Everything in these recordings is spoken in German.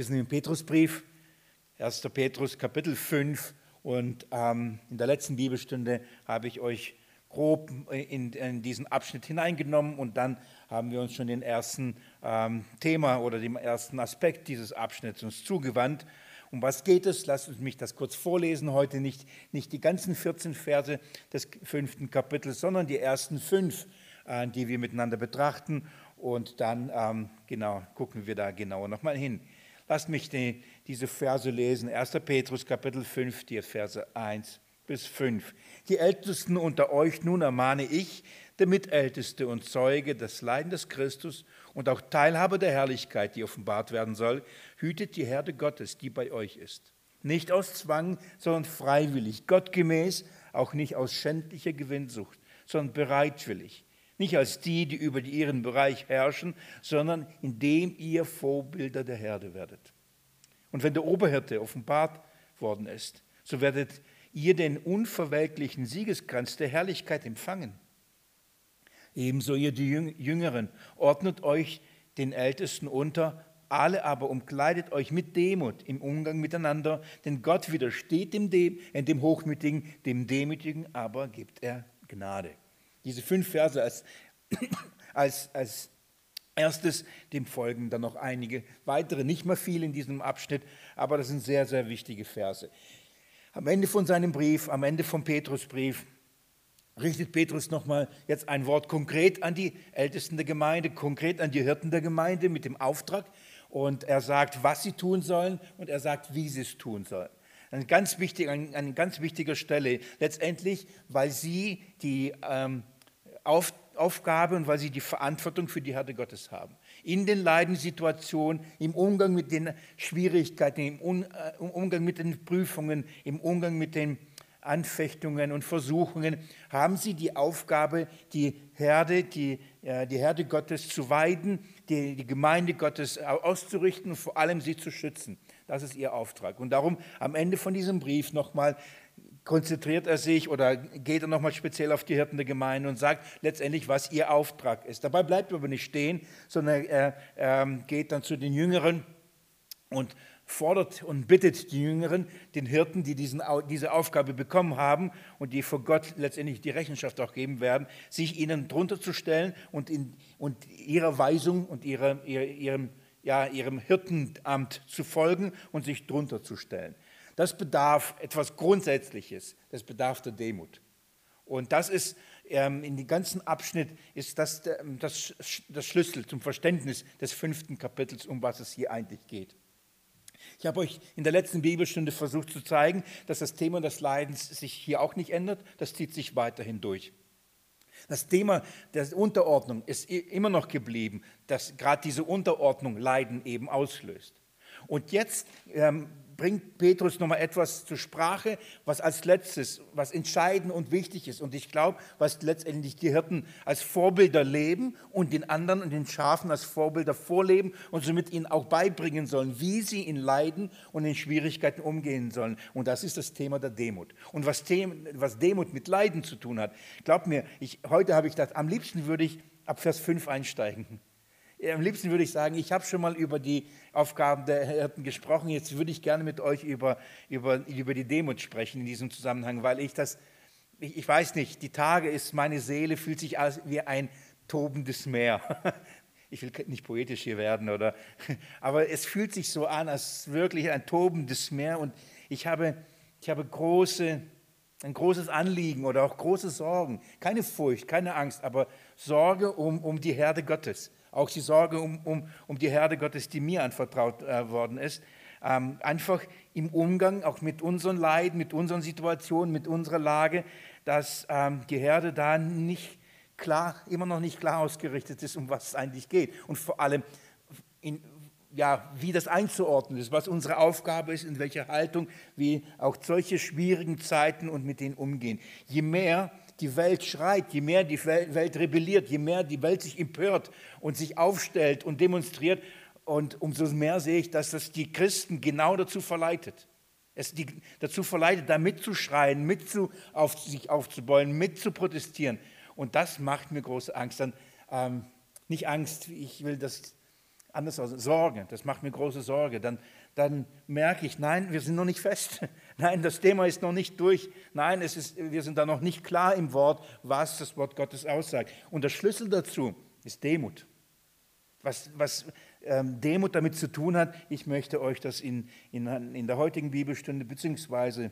Wir sind im Petrusbrief, 1. Petrus Kapitel 5 und ähm, in der letzten Bibelstunde habe ich euch grob in, in, diesen Abschnitt hineingenommen und dann haben wir uns schon den ersten ähm, Thema oder dem ersten Aspekt dieses Abschnitts uns zugewandt. Um was geht es? Lasst mich das kurz vorlesen. Heute nicht, nicht die ganzen 14 Verse des fünften Kapitels, sondern die ersten fünf, äh, die wir miteinander betrachten. Und dann ähm, genau, gucken wir da genauer nochmal hin. Lasst mich die, diese Verse lesen. 1. Petrus Kapitel 5, die Verse 1 bis 5. Die Ältesten unter euch nun ermahne ich, der Mitälteste und Zeuge des Leiden des Christus und auch Teilhaber der Herrlichkeit, die offenbart werden soll, hütet die Herde Gottes, die bei euch ist. Nicht aus Zwang, sondern freiwillig, gottgemäß, auch nicht aus schändlicher Gewinnsucht, sondern bereitwillig nicht als die, die über ihren Bereich herrschen, sondern indem ihr Vorbilder der Herde werdet. Und wenn der Oberhirte offenbart worden ist, so werdet ihr den unverwelklichen Siegeskranz der Herrlichkeit empfangen. Ebenso ihr die Jüngeren, ordnet euch den Ältesten unter, alle aber umkleidet euch mit Demut im Umgang miteinander, denn Gott widersteht dem, dem, dem Hochmütigen, dem Demütigen aber gibt er Gnade. Diese fünf Verse als, als, als erstes, dem folgen dann noch einige weitere, nicht mehr viel in diesem Abschnitt, aber das sind sehr, sehr wichtige Verse. Am Ende von seinem Brief, am Ende vom Petrusbrief, richtet Petrus nochmal jetzt ein Wort konkret an die Ältesten der Gemeinde, konkret an die Hirten der Gemeinde mit dem Auftrag. Und er sagt, was sie tun sollen und er sagt, wie sie es tun sollen. Eine ganz wichtige, eine ganz wichtige Stelle, letztendlich, weil sie die ähm, Auf, Aufgabe und weil sie die Verantwortung für die Herde Gottes haben. In den Leidenssituationen, im Umgang mit den Schwierigkeiten, im, Un, äh, im Umgang mit den Prüfungen, im Umgang mit den Anfechtungen und Versuchungen, haben sie die Aufgabe, die Herde, die, äh, die Herde Gottes zu weiden, die, die Gemeinde Gottes auszurichten und vor allem sie zu schützen. Das ist ihr Auftrag. Und darum am Ende von diesem Brief nochmal konzentriert er sich oder geht er nochmal speziell auf die Hirten der Gemeinde und sagt letztendlich, was ihr Auftrag ist. Dabei bleibt er aber nicht stehen, sondern er, er geht dann zu den Jüngeren und fordert und bittet die Jüngeren, den Hirten, die diesen, diese Aufgabe bekommen haben und die vor Gott letztendlich die Rechenschaft auch geben werden, sich ihnen drunter zu stellen und, in, und ihrer Weisung und ihrer, ihrem ja, ihrem Hirtenamt zu folgen und sich drunter zu stellen. Das bedarf etwas Grundsätzliches, das bedarf der Demut. Und das ist ähm, in dem ganzen Abschnitt ist das, das, das Schlüssel zum Verständnis des fünften Kapitels, um was es hier eigentlich geht. Ich habe euch in der letzten Bibelstunde versucht zu zeigen, dass das Thema des Leidens sich hier auch nicht ändert, das zieht sich weiterhin durch. Das Thema der Unterordnung ist immer noch geblieben, dass gerade diese Unterordnung Leiden eben auslöst. Und jetzt ähm, bringt Petrus nochmal etwas zur Sprache, was als letztes, was entscheidend und wichtig ist. Und ich glaube, was letztendlich die Hirten als Vorbilder leben und den anderen und den Schafen als Vorbilder vorleben und somit ihnen auch beibringen sollen, wie sie in Leiden und in Schwierigkeiten umgehen sollen. Und das ist das Thema der Demut. Und was, was Demut mit Leiden zu tun hat, glaubt mir, ich, heute habe ich das, am liebsten würde ich ab Vers 5 einsteigen. Am liebsten würde ich sagen, ich habe schon mal über die Aufgaben der Hirten gesprochen. Jetzt würde ich gerne mit euch über, über, über die Demut sprechen in diesem Zusammenhang, weil ich das, ich, ich weiß nicht, die Tage ist, meine Seele fühlt sich als wie ein tobendes Meer. Ich will nicht poetisch hier werden, oder, aber es fühlt sich so an, als wirklich ein tobendes Meer. Und ich habe, ich habe große, ein großes Anliegen oder auch große Sorgen. Keine Furcht, keine Angst, aber Sorge um, um die Herde Gottes auch die Sorge um, um, um die Herde Gottes, die mir anvertraut äh, worden ist. Ähm, einfach im Umgang auch mit unseren Leiden, mit unseren Situationen, mit unserer Lage, dass ähm, die Herde da nicht klar, immer noch nicht klar ausgerichtet ist, um was es eigentlich geht. Und vor allem, in, ja, wie das einzuordnen ist, was unsere Aufgabe ist, in welcher Haltung wir auch solche schwierigen Zeiten und mit denen umgehen. Je mehr die Welt schreit, je mehr die Welt rebelliert, je mehr die Welt sich empört und sich aufstellt und demonstriert, und umso mehr sehe ich, dass das die Christen genau dazu verleitet. Es die, dazu verleitet, da mitzuschreien, mit zu, auf, sich aufzubeulen, mit zu protestieren. Und das macht mir große Angst. Dann, ähm, nicht Angst, ich will das anders aus Sorge, das macht mir große Sorge, dann, dann merke ich, nein, wir sind noch nicht fest. Nein, das Thema ist noch nicht durch. Nein, es ist, wir sind da noch nicht klar im Wort, was das Wort Gottes aussagt. Und der Schlüssel dazu ist Demut. Was, was ähm, Demut damit zu tun hat, ich möchte euch das in, in, in der heutigen Bibelstunde beziehungsweise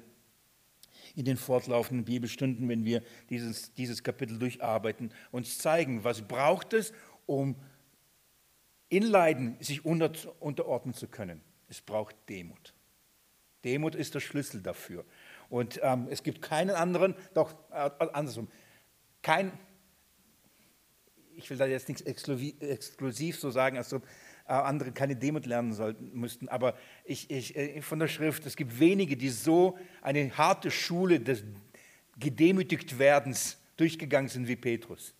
in den fortlaufenden Bibelstunden, wenn wir dieses, dieses Kapitel durcharbeiten, uns zeigen, was braucht es, um in Leiden sich unter, unterordnen zu können. Es braucht Demut. Demut ist der Schlüssel dafür. Und ähm, es gibt keinen anderen, doch äh, andersrum, kein, ich will da jetzt nichts exklusiv so sagen, als ob äh, andere keine Demut lernen sollten, müssten, aber ich, ich, äh, von der Schrift, es gibt wenige, die so eine harte Schule des gedemütigt Werdens durchgegangen sind wie Petrus.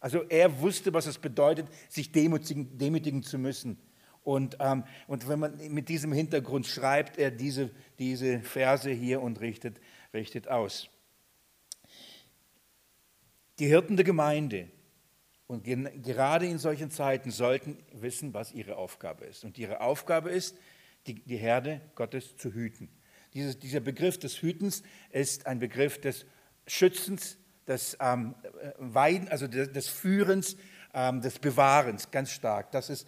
Also er wusste, was es bedeutet, sich demütigen, demütigen zu müssen. Und, ähm, und wenn man mit diesem Hintergrund schreibt er diese, diese Verse hier und richtet, richtet aus. Die Hirten der Gemeinde und gerade in solchen Zeiten sollten wissen, was ihre Aufgabe ist. Und ihre Aufgabe ist, die, die Herde Gottes zu hüten. Dieses, dieser Begriff des Hütens ist ein Begriff des Schützens, des ähm, Weiden, also des, des Führens, ähm, des Bewahrens, ganz stark. Das ist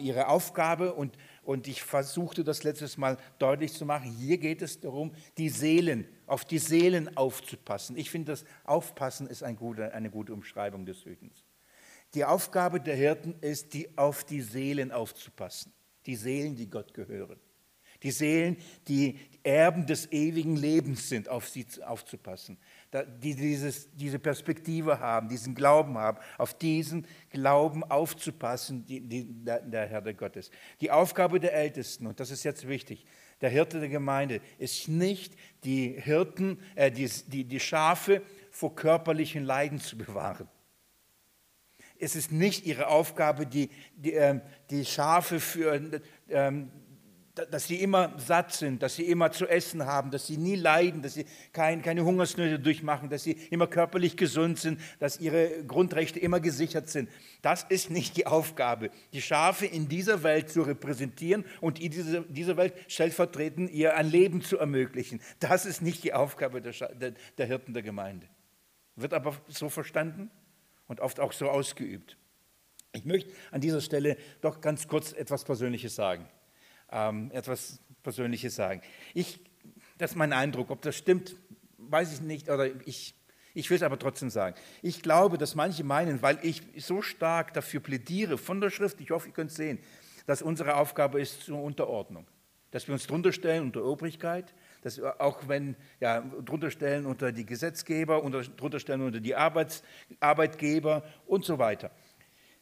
ihre Aufgabe und, und ich versuchte das letztes Mal deutlich zu machen. Hier geht es darum, die Seelen, auf die Seelen aufzupassen. Ich finde, das Aufpassen ist ein gute, eine gute Umschreibung des Hütens. Die Aufgabe der Hirten ist, die, auf die Seelen aufzupassen. Die Seelen, die Gott gehören. Die Seelen, die Erben des ewigen Lebens sind, auf sie aufzupassen die dieses, diese Perspektive haben, diesen Glauben haben, auf diesen Glauben aufzupassen, die, die, der, der Herr Gottes. Die Aufgabe der Ältesten, und das ist jetzt wichtig, der Hirte der Gemeinde ist nicht die Hirten, äh, die, die, die Schafe vor körperlichen Leiden zu bewahren. Es ist nicht ihre Aufgabe, die, die, äh, die Schafe für, ähm, dass sie immer satt sind, dass sie immer zu essen haben, dass sie nie leiden, dass sie kein, keine Hungersnöte durchmachen, dass sie immer körperlich gesund sind, dass ihre Grundrechte immer gesichert sind. Das ist nicht die Aufgabe, die Schafe in dieser Welt zu repräsentieren und in dieser, dieser Welt stellvertretend ihr ein Leben zu ermöglichen. Das ist nicht die Aufgabe der, der, der Hirten der Gemeinde. Wird aber so verstanden und oft auch so ausgeübt. Ich möchte an dieser Stelle doch ganz kurz etwas Persönliches sagen ähm, etwas Persönliches sagen. Ich, das ist mein Eindruck. Ob das stimmt, weiß ich nicht, oder ich, ich will es aber trotzdem sagen. Ich glaube, dass manche meinen, weil ich so stark dafür plädiere von der Schrift, ich hoffe, ihr könnt es sehen, dass unsere Aufgabe ist zur Unterordnung. Dass wir uns drunter stellen unter Obrigkeit, dass auch wenn, ja, drunter stellen unter die Gesetzgeber, unter, drunter stellen unter die Arbeits, Arbeitgeber und so weiter.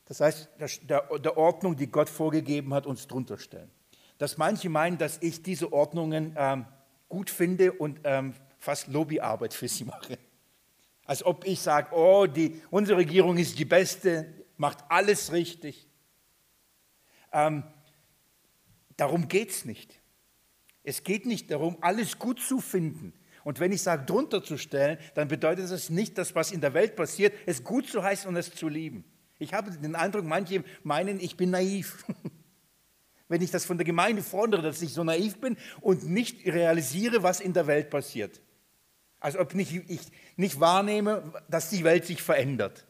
Das heißt, der, der Ordnung, die Gott vorgegeben hat, uns drunter stellen dass manche meinen, dass ich diese Ordnungen ähm, gut finde und ähm, fast Lobbyarbeit für sie mache. Als ob ich sage, oh, die, unsere Regierung ist die beste, macht alles richtig. Ähm, darum geht es nicht. Es geht nicht darum, alles gut zu finden. Und wenn ich sage, drunter zu stellen, dann bedeutet das nicht, dass was in der Welt passiert, es gut zu heißen und es zu lieben. Ich habe den Eindruck, manche meinen, ich bin naiv. wenn ich das von der Gemeinde fordere, dass ich so naiv bin und nicht realisiere, was in der Welt passiert. Als ob nicht, ich nicht wahrnehme, dass die Welt sich verändert.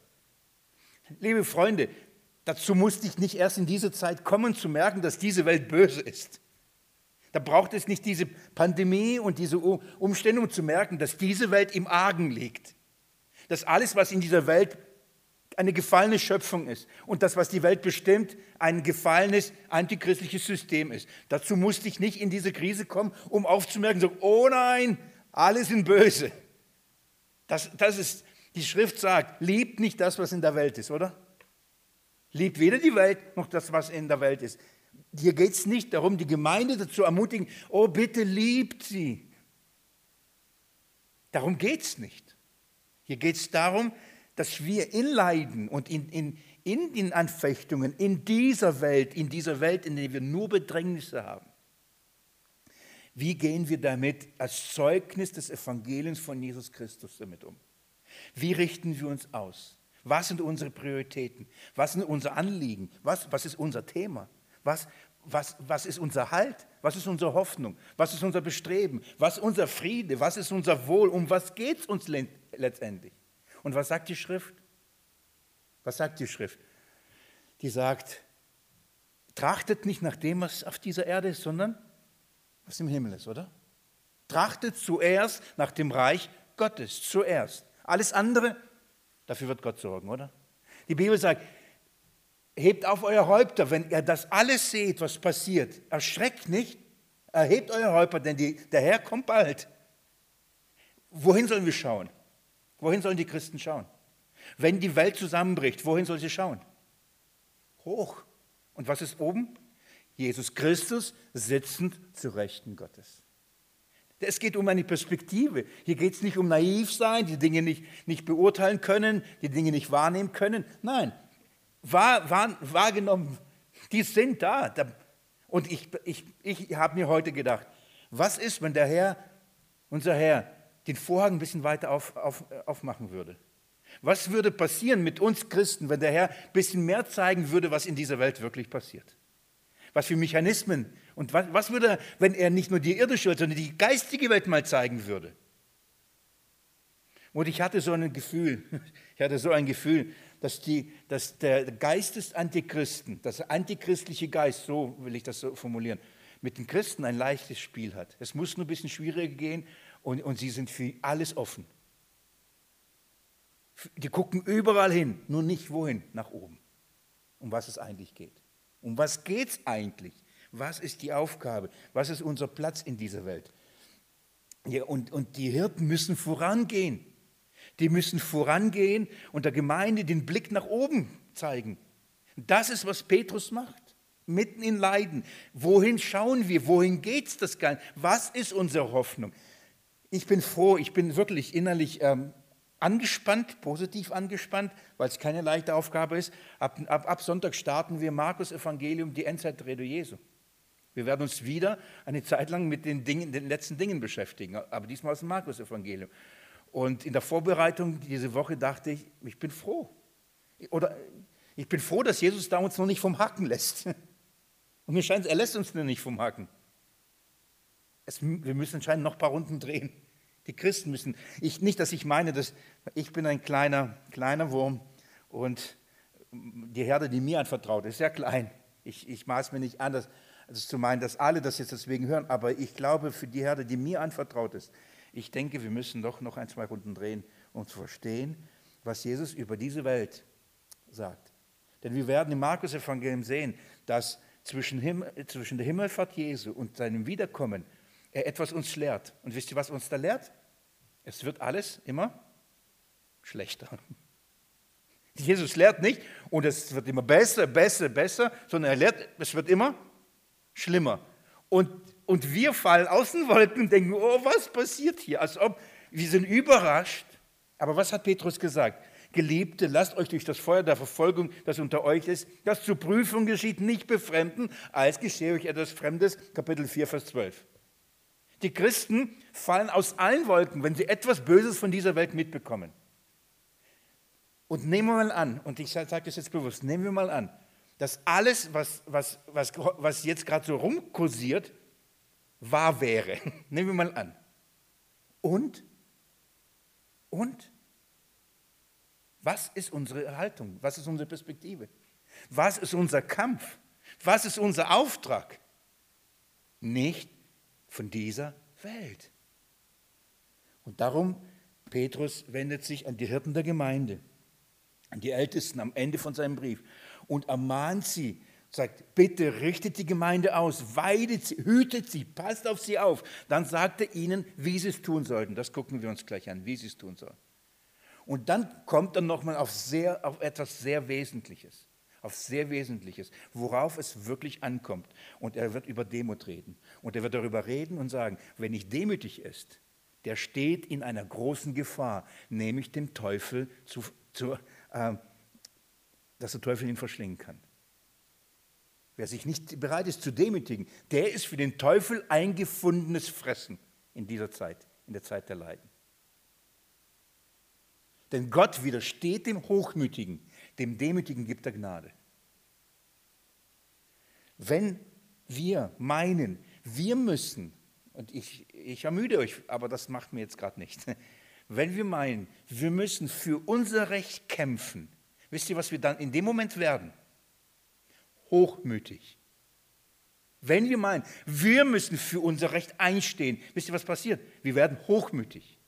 Liebe Freunde, dazu musste ich nicht erst in diese Zeit kommen, zu merken, dass diese Welt böse ist. Da braucht es nicht diese Pandemie und diese Umstände, um zu merken, dass diese Welt im Argen liegt. Dass alles, was in dieser Welt eine gefallene Schöpfung ist und das, was die Welt bestimmt, ein gefallenes antichristliches System ist. Dazu musste ich nicht in diese Krise kommen, um aufzumerken, so, oh nein, alle sind böse. Das, das ist, die Schrift sagt, liebt nicht das, was in der Welt ist, oder? Liebt weder die Welt noch das, was in der Welt ist. Hier geht es nicht darum, die Gemeinde dazu ermutigen, oh bitte liebt sie. Darum geht es nicht. Hier geht es darum, dass wir in Leiden und in, in, in den Anfechtungen in dieser Welt, in dieser Welt, in der wir nur Bedrängnisse haben, wie gehen wir damit als Zeugnis des Evangeliums von Jesus Christus damit um? Wie richten wir uns aus? Was sind unsere Prioritäten? Was sind unsere Anliegen? Was, was ist unser Thema? Was, was, was ist unser Halt? Was ist unsere Hoffnung? Was ist unser Bestreben? Was ist unser Friede? Was ist unser Wohl? Um was geht es uns letztendlich? Und was sagt die Schrift? Was sagt die Schrift? Die sagt, trachtet nicht nach dem, was auf dieser Erde ist, sondern was im Himmel ist, oder? Trachtet zuerst nach dem Reich Gottes, zuerst. Alles andere, dafür wird Gott sorgen, oder? Die Bibel sagt, hebt auf euer Häupter, wenn ihr das alles seht, was passiert. Erschreckt nicht, erhebt euer Häupter, denn die, der Herr kommt bald. Wohin sollen wir schauen? Wohin sollen die Christen schauen? Wenn die Welt zusammenbricht, wohin soll sie schauen? Hoch. Und was ist oben? Jesus Christus sitzend zu Rechten Gottes. Es geht um eine Perspektive. Hier geht es nicht um naiv sein, die Dinge nicht, nicht beurteilen können, die Dinge nicht wahrnehmen können. Nein, wahr, wahr, wahrgenommen, die sind da. Und ich, ich, ich habe mir heute gedacht, was ist, wenn der Herr, unser Herr, den Vorhang ein bisschen weiter auf, auf, aufmachen würde? Was würde passieren mit uns Christen, wenn der Herr ein bisschen mehr zeigen würde, was in dieser Welt wirklich passiert? Was für Mechanismen und was, was würde, wenn er nicht nur die irdische Welt, sondern die geistige Welt mal zeigen würde? Und ich hatte so ein Gefühl, ich hatte so ein Gefühl, dass, die, dass der Geist des Antichristen, das antichristliche Geist, so will ich das so formulieren, mit den Christen ein leichtes Spiel hat. Es muss nur ein bisschen schwieriger gehen und, und sie sind für alles offen. Die gucken überall hin, nur nicht wohin, nach oben, um was es eigentlich geht. Um was geht es eigentlich? Was ist die Aufgabe? Was ist unser Platz in dieser Welt? Ja, und, und die Hirten müssen vorangehen. Die müssen vorangehen und der Gemeinde den Blick nach oben zeigen. Das ist, was Petrus macht. Mitten in Leiden. Wohin schauen wir? Wohin geht es das Ganze? Was ist unsere Hoffnung? Ich bin froh, ich bin wirklich innerlich ähm, angespannt, positiv angespannt, weil es keine leichte Aufgabe ist. Ab, ab, ab Sonntag starten wir Markus Evangelium, die Endzeitrede Jesu. Wir werden uns wieder eine Zeit lang mit den, Dingen, den letzten Dingen beschäftigen, aber diesmal aus dem Markus Evangelium. Und in der Vorbereitung diese Woche dachte ich, ich bin froh. Oder ich bin froh, dass Jesus da uns noch nicht vom Hacken lässt. Und mir scheint, er lässt uns nicht vom Hacken. Es, wir müssen anscheinend noch ein paar Runden drehen. Die Christen müssen, ich, nicht, dass ich meine, dass ich bin ein kleiner, kleiner Wurm und die Herde, die mir anvertraut ist, sehr klein. Ich, ich maß mir nicht an, das, also zu meinen, dass alle das jetzt deswegen hören, aber ich glaube, für die Herde, die mir anvertraut ist, ich denke, wir müssen doch noch ein, zwei Runden drehen, um zu verstehen, was Jesus über diese Welt sagt. Denn wir werden im Markus-Evangelium sehen, dass zwischen, Himmel, zwischen der Himmelfahrt Jesu und seinem Wiederkommen er etwas uns lehrt. Und wisst ihr, was uns da lehrt? Es wird alles immer schlechter. Jesus lehrt nicht und es wird immer besser, besser, besser, sondern er lehrt, es wird immer schlimmer. Und, und wir fallen aus den Wolken und denken, oh, was passiert hier? Als ob wir sind überrascht. Aber was hat Petrus gesagt? Geliebte, lasst euch durch das Feuer der Verfolgung, das unter euch ist, das zur Prüfung geschieht, nicht befremden, als geschehe euch etwas Fremdes. Kapitel 4, Vers 12. Die Christen fallen aus allen Wolken, wenn sie etwas Böses von dieser Welt mitbekommen. Und nehmen wir mal an, und ich sage das jetzt bewusst, nehmen wir mal an, dass alles, was, was, was, was jetzt gerade so rumkursiert, wahr wäre. nehmen wir mal an. Und? Und? Was ist unsere Haltung? Was ist unsere Perspektive? Was ist unser Kampf? Was ist unser Auftrag? Nicht von dieser Welt. Und darum, Petrus wendet sich an die Hirten der Gemeinde, an die Ältesten am Ende von seinem Brief und ermahnt sie, sagt, bitte richtet die Gemeinde aus, weidet sie, hütet sie, passt auf sie auf. Dann sagt er ihnen, wie sie es tun sollten. Das gucken wir uns gleich an, wie sie es tun sollen. Und dann kommt er nochmal auf, auf etwas sehr Wesentliches auf sehr Wesentliches, worauf es wirklich ankommt. Und er wird über Demut reden. Und er wird darüber reden und sagen, wenn nicht demütig ist, der steht in einer großen Gefahr, nämlich dem Teufel, zu, zu, äh, dass der Teufel ihn verschlingen kann. Wer sich nicht bereit ist zu demütigen, der ist für den Teufel eingefundenes Fressen in dieser Zeit, in der Zeit der Leiden. Denn Gott widersteht dem Hochmütigen, dem Demütigen gibt er Gnade. Wenn wir meinen, wir müssen, und ich, ich ermüde euch, aber das macht mir jetzt gerade nicht, wenn wir meinen, wir müssen für unser Recht kämpfen, wisst ihr, was wir dann in dem Moment werden? Hochmütig. Wenn wir meinen, wir müssen für unser Recht einstehen, wisst ihr, was passiert? Wir werden hochmütig.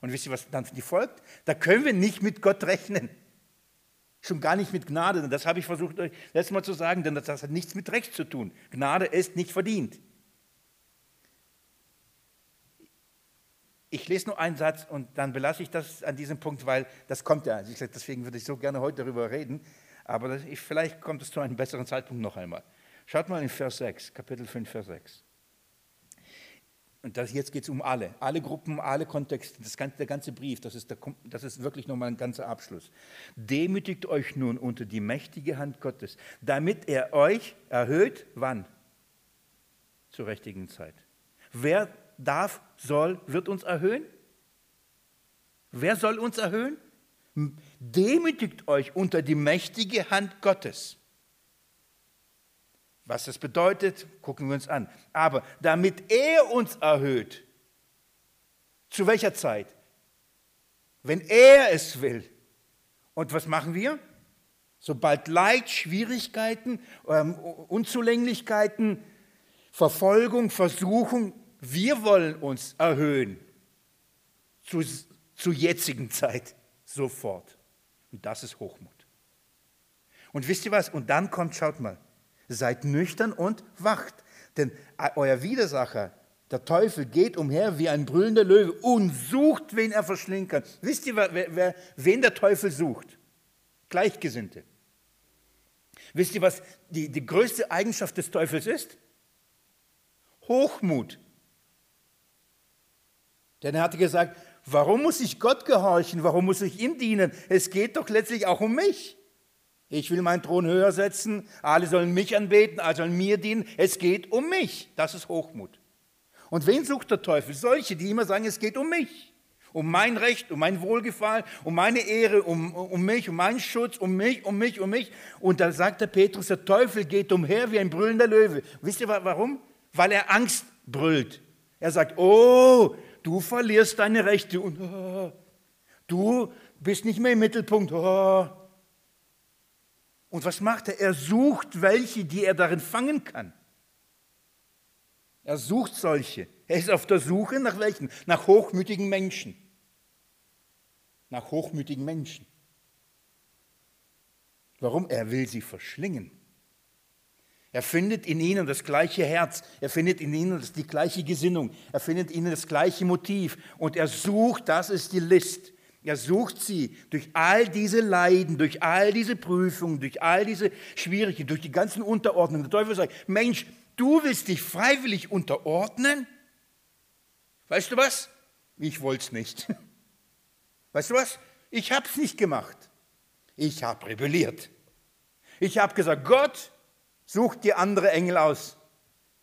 Und wisst ihr, was dann folgt? Da können wir nicht mit Gott rechnen. Schon gar nicht mit Gnade. Das habe ich versucht, euch letztes Mal zu sagen, denn das hat nichts mit Recht zu tun. Gnade ist nicht verdient. Ich lese nur einen Satz und dann belasse ich das an diesem Punkt, weil das kommt ja. Deswegen würde ich so gerne heute darüber reden. Aber vielleicht kommt es zu einem besseren Zeitpunkt noch einmal. Schaut mal in Vers 6, Kapitel 5, Vers 6. Und das, jetzt geht es um alle, alle Gruppen, alle Kontexte, das ganze, der ganze Brief, das ist, der, das ist wirklich nochmal ein ganzer Abschluss. Demütigt euch nun unter die mächtige Hand Gottes, damit er euch erhöht, wann? Zur richtigen Zeit. Wer darf, soll, wird uns erhöhen? Wer soll uns erhöhen? Demütigt euch unter die mächtige Hand Gottes. Was das bedeutet, gucken wir uns an. Aber damit er uns erhöht, zu welcher Zeit? Wenn er es will. Und was machen wir? Sobald Leid, Schwierigkeiten, ähm, Unzulänglichkeiten, Verfolgung, Versuchung, wir wollen uns erhöhen. Zu, zur jetzigen Zeit sofort. Und das ist Hochmut. Und wisst ihr was? Und dann kommt, schaut mal, Seid nüchtern und wacht, denn euer Widersacher, der Teufel, geht umher wie ein brüllender Löwe und sucht, wen er verschlingen kann. Wisst ihr, wer, wer, wen der Teufel sucht? Gleichgesinnte. Wisst ihr, was die, die größte Eigenschaft des Teufels ist? Hochmut. Denn er hatte gesagt, warum muss ich Gott gehorchen? Warum muss ich ihm dienen? Es geht doch letztlich auch um mich. Ich will meinen Thron höher setzen, alle sollen mich anbeten, alle sollen mir dienen. Es geht um mich. Das ist Hochmut. Und wen sucht der Teufel? Solche, die immer sagen, es geht um mich. Um mein Recht, um mein Wohlgefallen, um meine Ehre, um, um mich, um meinen Schutz, um mich, um mich, um mich. Und da sagt der Petrus, der Teufel geht umher wie ein brüllender Löwe. Wisst ihr warum? Weil er Angst brüllt. Er sagt, oh, du verlierst deine Rechte und oh, du bist nicht mehr im Mittelpunkt. Oh, und was macht er? Er sucht welche, die er darin fangen kann. Er sucht solche. Er ist auf der Suche nach welchen? Nach hochmütigen Menschen. Nach hochmütigen Menschen. Warum? Er will sie verschlingen. Er findet in ihnen das gleiche Herz, er findet in ihnen die gleiche Gesinnung, er findet in ihnen das gleiche Motiv und er sucht, das ist die List, er sucht sie durch all diese Leiden, durch all diese Prüfungen, durch all diese Schwierigkeiten, durch die ganzen Unterordnungen. Der Teufel sagt, Mensch, du willst dich freiwillig unterordnen? Weißt du was? Ich wollte es nicht. Weißt du was? Ich habe es nicht gemacht. Ich habe rebelliert. Ich habe gesagt, Gott, such dir andere Engel aus,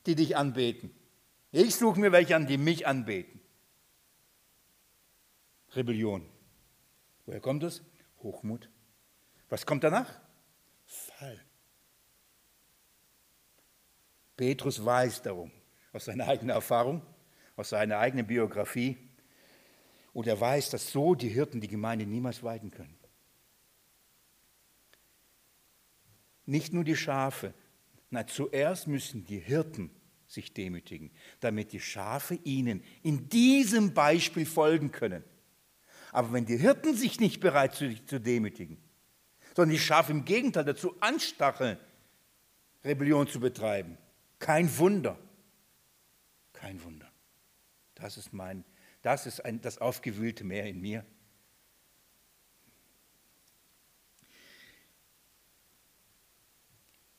die dich anbeten. Ich suche mir welche an, die mich anbeten. Rebellion. Woher kommt es? Hochmut. Was kommt danach? Fall. Petrus weiß darum, aus seiner eigenen Erfahrung, aus seiner eigenen Biografie. Und er weiß, dass so die Hirten die Gemeinde niemals weiden können. Nicht nur die Schafe, nein, zuerst müssen die Hirten sich demütigen, damit die Schafe ihnen in diesem Beispiel folgen können. Aber wenn die Hirten sich nicht bereit sind, zu demütigen, sondern die Schafe im Gegenteil dazu anstacheln, Rebellion zu betreiben, kein Wunder. Kein Wunder. Das ist mein, das ist ein, das aufgewühlte Meer in mir.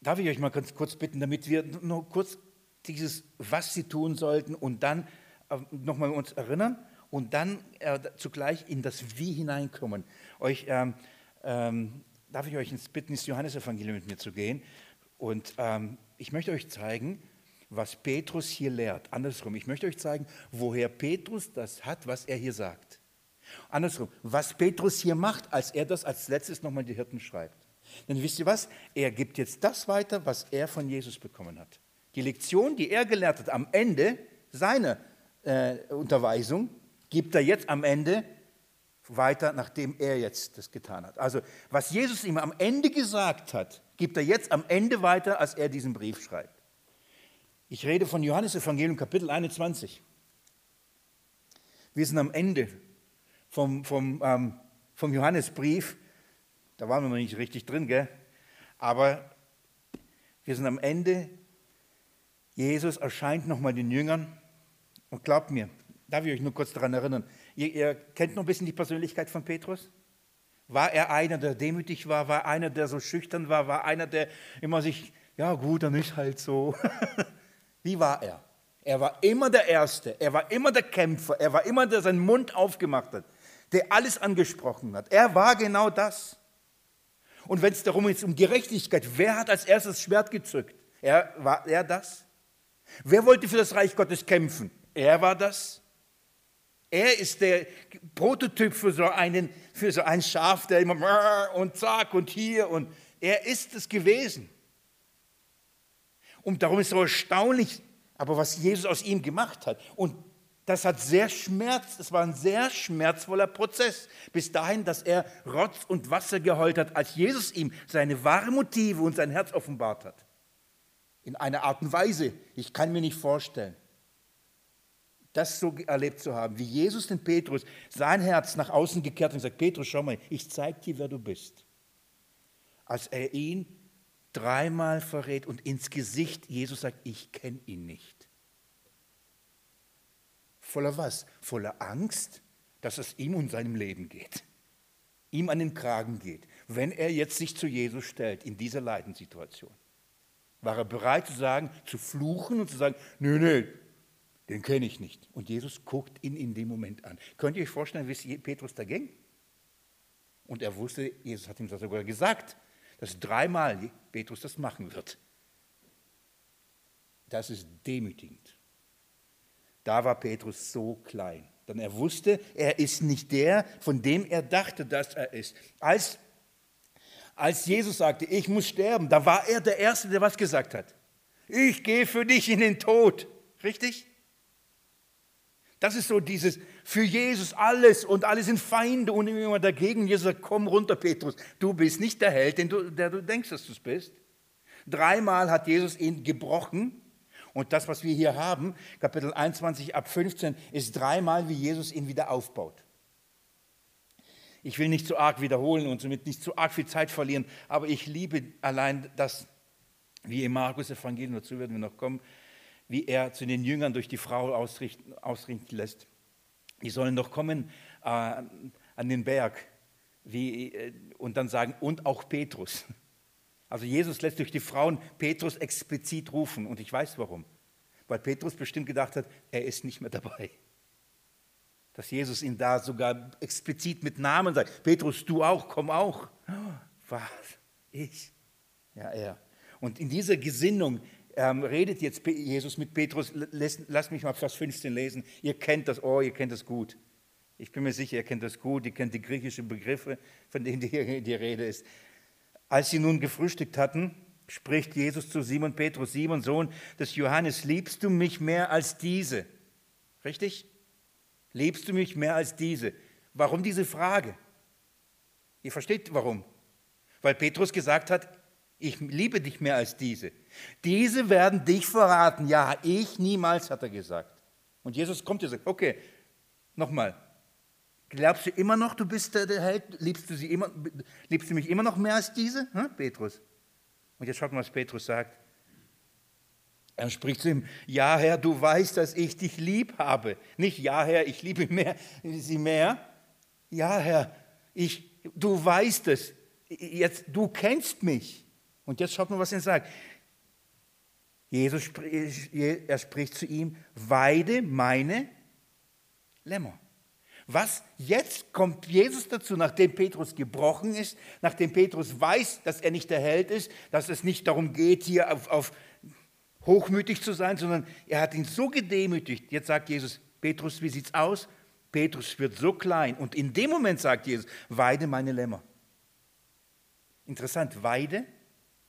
Darf ich euch mal ganz kurz bitten, damit wir nur kurz dieses, was sie tun sollten und dann äh, nochmal uns erinnern und dann äh, zugleich in das Wie hineinkommen. Euch, ähm, ähm, darf ich euch ins bitten, ins Johannesevangelium mit mir zu gehen? Und ähm, ich möchte euch zeigen, was Petrus hier lehrt. Andersrum, ich möchte euch zeigen, woher Petrus das hat, was er hier sagt. Andersrum, was Petrus hier macht, als er das als letztes nochmal die Hirten schreibt. Denn wisst ihr was? Er gibt jetzt das weiter, was er von Jesus bekommen hat. Die Lektion, die er gelehrt hat am Ende seiner äh, Unterweisung, gibt er jetzt am Ende weiter, nachdem er jetzt das getan hat. Also was Jesus ihm am Ende gesagt hat, gibt er jetzt am Ende weiter, als er diesen Brief schreibt. Ich rede von Johannes Evangelium Kapitel 21. Wir sind am Ende vom, vom, ähm, vom Johannesbrief. Da waren wir noch nicht richtig drin, gell? Aber wir sind am Ende. Jesus erscheint nochmal den Jüngern. Und glaubt mir, darf ich euch nur kurz daran erinnern, ihr, ihr kennt noch ein bisschen die Persönlichkeit von Petrus? War er einer, der demütig war? War einer, der so schüchtern war? War einer, der immer sich, ja gut, dann ist halt so. Wie war er? Er war immer der Erste, er war immer der Kämpfer, er war immer der, seinen Mund aufgemacht hat, der alles angesprochen hat. Er war genau das. Und wenn es darum geht, um Gerechtigkeit, wer hat als erstes Schwert gezückt? Er, war er das? Wer wollte für das Reich Gottes kämpfen? Er war das. Er ist der Prototyp für so, einen, für so ein Schaf, der immer und zack und hier und er ist es gewesen. Und darum ist es so erstaunlich, aber was Jesus aus ihm gemacht hat. Und das hat sehr Schmerz, es war ein sehr schmerzvoller Prozess, bis dahin, dass er Rotz und Wasser geheult hat, als Jesus ihm seine wahren Motive und sein Herz offenbart hat. In einer Art und Weise, ich kann mir nicht vorstellen das so erlebt zu haben, wie Jesus den Petrus sein Herz nach außen gekehrt hat und sagt, Petrus, schau mal, ich zeige dir, wer du bist. Als er ihn dreimal verrät und ins Gesicht Jesus sagt, ich kenne ihn nicht. Voller was? Voller Angst, dass es ihm und seinem Leben geht. Ihm an den Kragen geht, wenn er jetzt sich zu Jesus stellt in dieser Leidenssituation. War er bereit zu sagen, zu fluchen und zu sagen, nö, nö, den kenne ich nicht. Und Jesus guckt ihn in dem Moment an. Könnt ihr euch vorstellen, wie Petrus da ging? Und er wusste, Jesus hat ihm das sogar gesagt, dass dreimal Petrus das machen wird. Das ist demütigend. Da war Petrus so klein. Denn er wusste, er ist nicht der, von dem er dachte, dass er ist. Als, als Jesus sagte, ich muss sterben, da war er der Erste, der was gesagt hat. Ich gehe für dich in den Tod. Richtig? Das ist so dieses für Jesus alles und alle sind Feinde und immer dagegen. Jesus sagt, komm runter, Petrus, du bist nicht der Held, den du, der du denkst, dass du es bist. Dreimal hat Jesus ihn gebrochen. Und das, was wir hier haben, Kapitel 21 ab 15, ist dreimal, wie Jesus ihn wieder aufbaut. Ich will nicht zu arg wiederholen und somit nicht zu arg viel Zeit verlieren, aber ich liebe allein das, wie im Markus Evangelium, dazu werden wir noch kommen, wie er zu den Jüngern durch die Frau ausrichten, ausrichten lässt. Die sollen doch kommen äh, an den Berg wie, äh, und dann sagen, und auch Petrus. Also Jesus lässt durch die Frauen Petrus explizit rufen und ich weiß warum. Weil Petrus bestimmt gedacht hat, er ist nicht mehr dabei. Dass Jesus ihn da sogar explizit mit Namen sagt, Petrus, du auch, komm auch. Was? Ich? Ja, er. Und in dieser Gesinnung ähm, redet jetzt Jesus mit Petrus, lass, lass mich mal Vers 15 lesen. Ihr kennt das, oh, ihr kennt das gut. Ich bin mir sicher, ihr kennt das gut, ihr kennt die griechischen Begriffe, von denen die, die Rede ist. Als sie nun gefrühstückt hatten, spricht Jesus zu Simon Petrus, Simon, Sohn des Johannes, liebst du mich mehr als diese? Richtig? Liebst du mich mehr als diese? Warum diese Frage? Ihr versteht warum? Weil Petrus gesagt hat, ich liebe dich mehr als diese. Diese werden dich verraten. Ja, ich niemals, hat er gesagt. Und Jesus kommt und sagt, okay, nochmal. Glaubst du immer noch, du bist der, Held? Liebst du, sie immer, liebst du mich immer noch mehr als diese? Hm, Petrus. Und jetzt schaut mal, was Petrus sagt. Er spricht zu ihm, ja Herr, du weißt, dass ich dich lieb habe. Nicht, ja Herr, ich liebe mehr, sie mehr. Ja Herr, ich, du weißt es. Jetzt, du kennst mich. Und jetzt schaut mal, was er sagt. Jesus, er spricht zu ihm, weide meine Lämmer. Was jetzt kommt Jesus dazu, nachdem Petrus gebrochen ist, nachdem Petrus weiß, dass er nicht der Held ist, dass es nicht darum geht, hier auf, auf hochmütig zu sein, sondern er hat ihn so gedemütigt. Jetzt sagt Jesus, Petrus, wie sieht's aus? Petrus wird so klein und in dem Moment sagt Jesus, weide meine Lämmer. Interessant, weide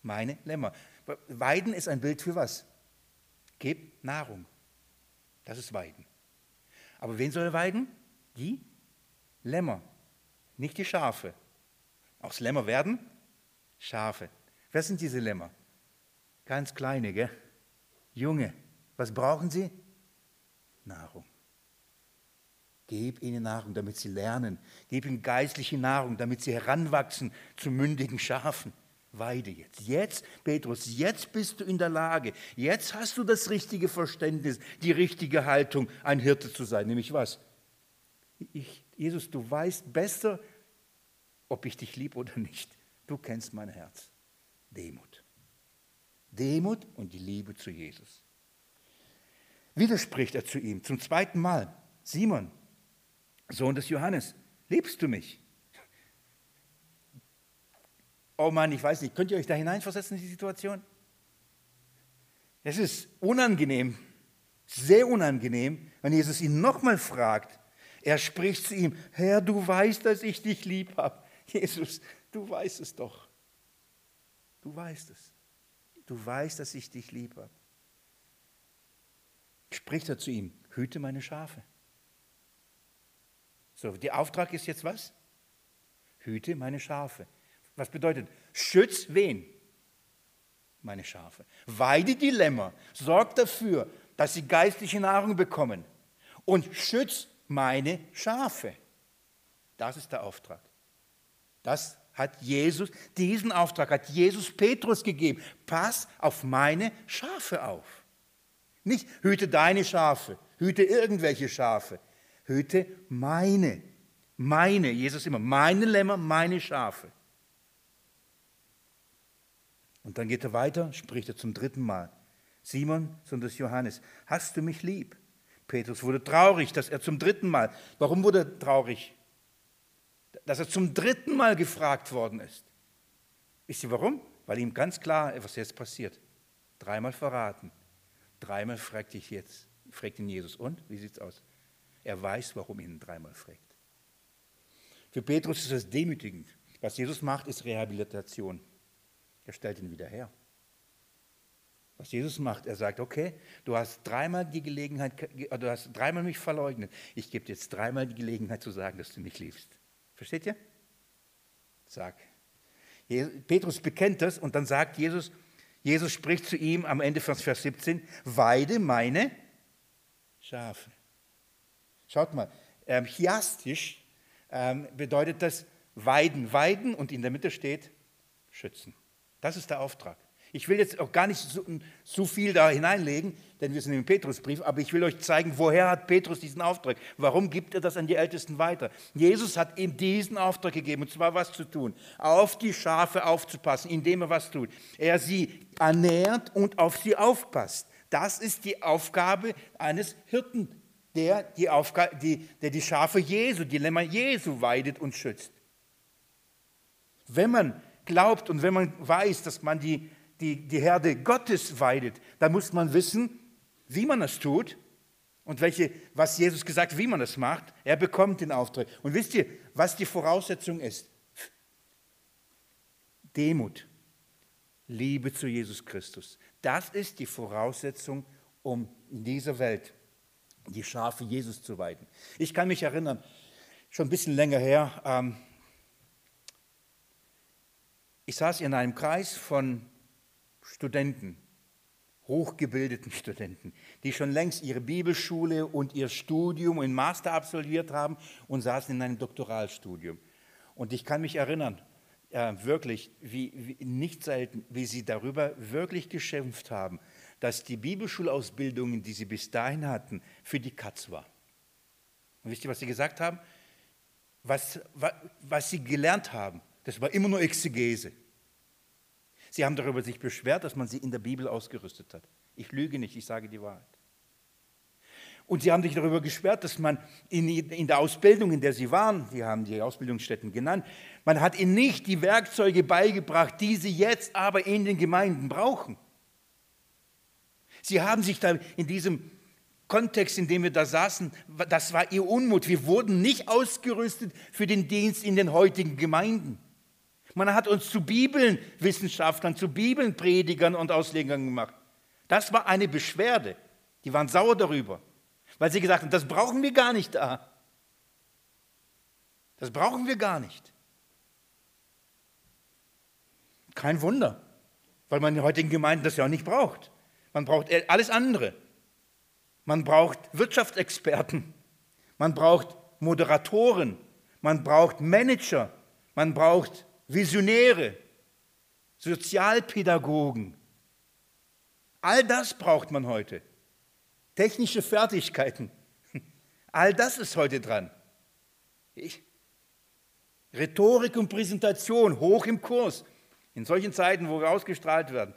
meine Lämmer. Weiden ist ein Bild für was? Gib Nahrung. Das ist Weiden. Aber wen soll er weiden? Die Lämmer, nicht die Schafe. Aus Lämmer werden Schafe. Wer sind diese Lämmer? Ganz kleine, gell? Junge. Was brauchen sie? Nahrung. Gib ihnen Nahrung, damit sie lernen. Gib ihnen geistliche Nahrung, damit sie heranwachsen zu mündigen Schafen. Weide jetzt. Jetzt, Petrus, jetzt bist du in der Lage. Jetzt hast du das richtige Verständnis, die richtige Haltung, ein Hirte zu sein. Nämlich was? Ich, Jesus, du weißt besser, ob ich dich liebe oder nicht. Du kennst mein Herz. Demut. Demut und die Liebe zu Jesus. Wieder spricht er zu ihm zum zweiten Mal. Simon, Sohn des Johannes, liebst du mich? Oh Mann, ich weiß nicht, könnt ihr euch da hineinversetzen in die Situation? Es ist unangenehm, sehr unangenehm, wenn Jesus ihn nochmal fragt. Er spricht zu ihm, Herr, du weißt, dass ich dich lieb habe. Jesus, du weißt es doch. Du weißt es. Du weißt, dass ich dich lieb habe. Spricht er zu ihm, hüte meine Schafe. So, der Auftrag ist jetzt was? Hüte meine Schafe. Was bedeutet? Schütz wen? Meine Schafe. Weide die Lämmer. Sorg dafür, dass sie geistliche Nahrung bekommen. Und schütz meine Schafe. Das ist der Auftrag. Das hat Jesus, diesen Auftrag hat Jesus Petrus gegeben. Pass auf meine Schafe auf. Nicht hüte deine Schafe, hüte irgendwelche Schafe. Hüte meine, meine, Jesus immer, meine Lämmer, meine Schafe. Und dann geht er weiter, spricht er zum dritten Mal. Simon, Sohn des Johannes, hast du mich lieb? Petrus wurde traurig, dass er zum dritten Mal, warum wurde er traurig? Dass er zum dritten Mal gefragt worden ist. Wisst ihr warum? Weil ihm ganz klar, was jetzt passiert. Dreimal verraten. Dreimal fragt dich jetzt, fragt ihn Jesus. Und? Wie sieht's aus? Er weiß, warum ihn dreimal fragt. Für Petrus ist es demütigend. Was Jesus macht, ist Rehabilitation. Er stellt ihn wieder her. Was Jesus macht, er sagt, okay, du hast dreimal die Gelegenheit, du hast dreimal mich verleugnet. Ich gebe dir jetzt dreimal die Gelegenheit zu sagen, dass du mich liebst. Versteht ihr? Sag. Petrus bekennt das und dann sagt Jesus, Jesus spricht zu ihm am Ende von Vers 17, weide meine Schafe. Schaut mal, ähm, chiastisch ähm, bedeutet das weiden, weiden und in der Mitte steht schützen. Das ist der Auftrag. Ich will jetzt auch gar nicht so, so, viel da hineinlegen, denn wir sind im Petrusbrief, aber ich will euch zeigen, woher hat Petrus diesen Auftrag? Warum gibt er das an die Ältesten weiter? Jesus hat ihm diesen Auftrag gegeben, und zwar was zu tun, auf die Schafe aufzupassen, indem er was tut. Er sie ernährt und auf sie aufpasst. Das ist die Aufgabe eines Hirten der die, Aufgabe, die, der die Schafe Jesu, die Lämmer Jesu weidet und schützt. Wenn man glaubt und wenn man weiß, dass man die, die, die Herde Gottes weidet, dann muss man wissen, wie man das tut und welche, was Jesus gesagt, wie man das macht. Er bekommt den Auftrag. Und wisst ihr, was die Voraussetzung ist? Demut, Liebe zu Jesus Christus. Das ist die Voraussetzung, um in dieser Welt die Schafe Jesus zu weiden. Ich kann mich erinnern, schon ein bisschen länger her, ähm, ich saß in einem Kreis von Studenten, hochgebildeten Studenten, die schon längst ihre Bibelschule und ihr Studium und Master absolviert haben und saßen in einem Doktoralstudium. Und ich kann mich erinnern, äh, wirklich, wie, wie, nicht selten, wie sie darüber wirklich geschimpft haben, dass die Bibelschulausbildungen, die sie bis dahin hatten, für die Katz war. Und wisst ihr, was sie gesagt haben? Was, was, was sie gelernt haben, das war immer nur Exegese. Sie haben darüber sich beschwert, dass man sie in der Bibel ausgerüstet hat. Ich lüge nicht, ich sage die Wahrheit. Und sie haben sich darüber beschwert, dass man in, in, der Ausbildung, in der sie waren, sie haben die Ausbildungsstätten genannt, man hat ihnen nicht die Werkzeuge beigebracht, die sie jetzt aber in den Gemeinden brauchen. Sie haben sich da in diesem Kontext, in dem wir da saßen, das war ihr Unmut. Wir wurden nicht ausgerüstet für den Dienst in den heutigen Gemeinden. Man hat uns zu Bibelwissenschaftlern, zu Bibelpredigern und Auslegern gemacht. Das war eine Beschwerde. Die waren sauer darüber, weil sie gesagt haben, das brauchen wir gar nicht da. Das brauchen wir gar nicht. Kein Wunder, weil man in heutigen Gemeinden das ja auch nicht braucht. Man braucht alles andere. Man braucht Wirtschaftsexperten. Man braucht Moderatoren. Man braucht Manager. Man braucht Visionäre, Sozialpädagogen. All das braucht man heute. Technische Fertigkeiten. All das ist heute dran. Ich, Rhetorik und Präsentation hoch im Kurs. In solchen Zeiten, wo wir ausgestrahlt werden.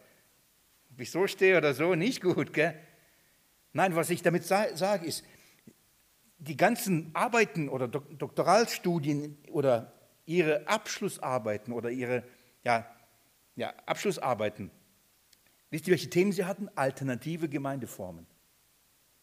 Ob ich so stehe oder so, nicht gut. Gell? Nein, was ich damit sage, ist, die ganzen Arbeiten oder Doktoralstudien oder ihre Abschlussarbeiten oder ihre ja, ja, Abschlussarbeiten, wisst ihr, welche Themen sie hatten? Alternative Gemeindeformen.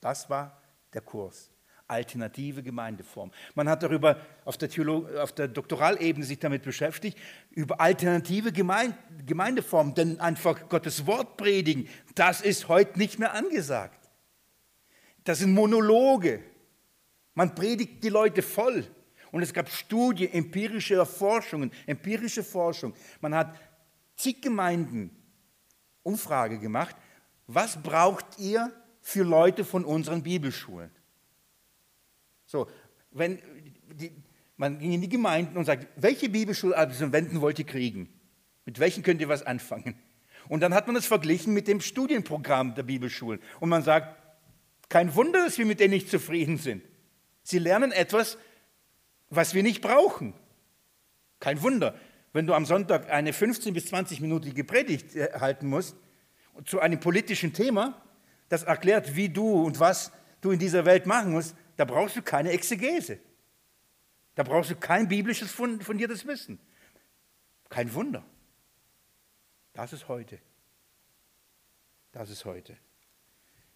Das war der Kurs alternative Gemeindeform. Man hat darüber auf der, Theolog auf der Doktoralebene sich damit beschäftigt, über alternative Gemeinde Gemeindeformen, denn einfach Gottes Wort predigen, das ist heute nicht mehr angesagt. Das sind Monologe. Man predigt die Leute voll. Und es gab Studien, empirische Forschungen, empirische Forschung. Man hat zig Gemeinden Umfrage gemacht. Was braucht ihr für Leute von unseren Bibelschulen? So, wenn die, man ging in die Gemeinden und sagt, welche Bibelschulabsolventen wollt ihr kriegen? Mit welchen könnt ihr was anfangen? Und dann hat man es verglichen mit dem Studienprogramm der Bibelschulen. Und man sagt, kein Wunder, dass wir mit denen nicht zufrieden sind. Sie lernen etwas, was wir nicht brauchen. Kein Wunder, wenn du am Sonntag eine 15 bis 20-minütige Predigt äh, halten musst zu einem politischen Thema, das erklärt, wie du und was du in dieser Welt machen musst, da brauchst du keine Exegese. Da brauchst du kein biblisches fundiertes Wissen. Kein Wunder. Das ist heute. Das ist heute.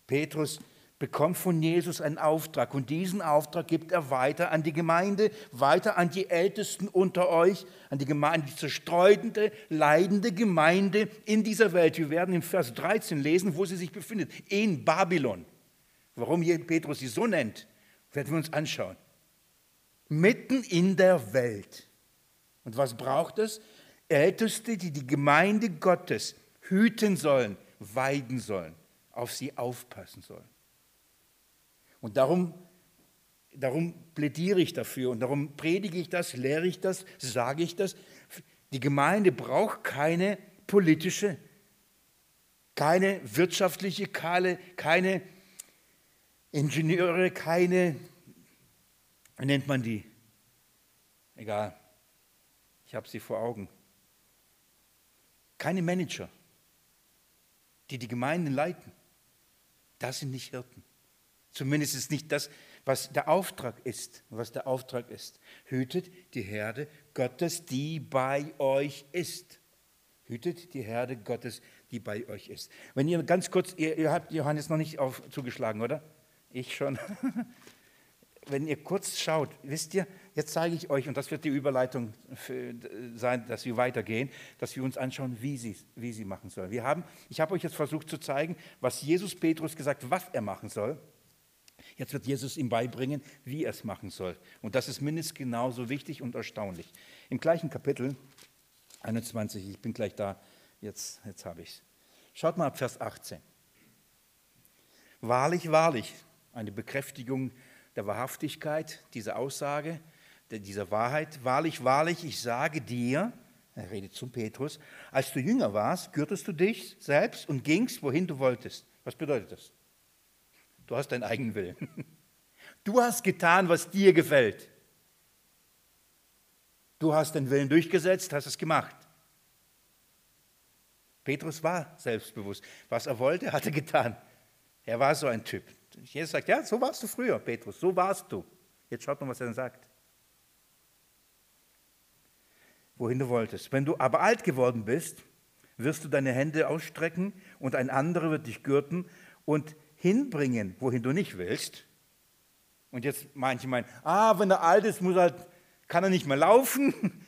Petrus bekommt von Jesus einen Auftrag und diesen Auftrag gibt er weiter an die Gemeinde, weiter an die Ältesten unter euch, an die Gemeinde, die zerstreutende, leidende Gemeinde in dieser Welt. Wir werden im Vers 13 lesen, wo sie sich befindet, in Babylon. Warum hier Petrus sie so nennt, werden wir uns anschauen. Mitten in der Welt. Und was braucht es? Älteste, die die Gemeinde Gottes hüten sollen, weiden sollen, auf sie aufpassen sollen. Und darum, darum plädiere ich dafür und darum predige ich das, lehre ich das, sage ich das. Die Gemeinde braucht keine politische, keine wirtschaftliche, keine, keine Ingenieure, keine, wie nennt man die? Egal, ich habe sie vor Augen. Keine Manager, die die Gemeinden leiten. Das sind nicht Hirten. Zumindest ist nicht das, was der Auftrag ist. Was der Auftrag ist. Hütet die Herde Gottes, die bei euch ist. Hütet die Herde Gottes, die bei euch ist. Wenn ihr ganz kurz, ihr, ihr habt Johannes noch nicht auf, zugeschlagen, oder? Ich schon. Wenn ihr kurz schaut, wisst ihr, jetzt zeige ich euch, und das wird die Überleitung sein, dass wir weitergehen, dass wir uns anschauen, wie sie, wie sie machen sollen. Wir haben, ich habe euch jetzt versucht zu zeigen, was Jesus Petrus gesagt, was er machen soll. Jetzt wird Jesus ihm beibringen, wie er es machen soll. Und das ist mindestens genauso wichtig und erstaunlich. Im gleichen Kapitel 21, ich bin gleich da, jetzt, jetzt habe ich es. Schaut mal ab Vers 18. Wahrlich, wahrlich, eine Bekräftigung der Wahrhaftigkeit dieser Aussage, dieser Wahrheit. Wahrlich, wahrlich, ich sage dir, er redet zum Petrus, als du jünger warst, gürtest du dich selbst und gingst, wohin du wolltest. Was bedeutet das? Du hast deinen eigenen Willen. Du hast getan, was dir gefällt. Du hast den Willen durchgesetzt, hast es gemacht. Petrus war selbstbewusst. Was er wollte, hat er getan. Er war so ein Typ. Jesus sagt, ja, so warst du früher, Petrus, so warst du. Jetzt schaut mal, was er dann sagt. Wohin du wolltest. Wenn du aber alt geworden bist, wirst du deine Hände ausstrecken und ein anderer wird dich gürten und hinbringen, wohin du nicht willst. Und jetzt manche meinen, ah, wenn er alt ist, muss er, kann er nicht mehr laufen.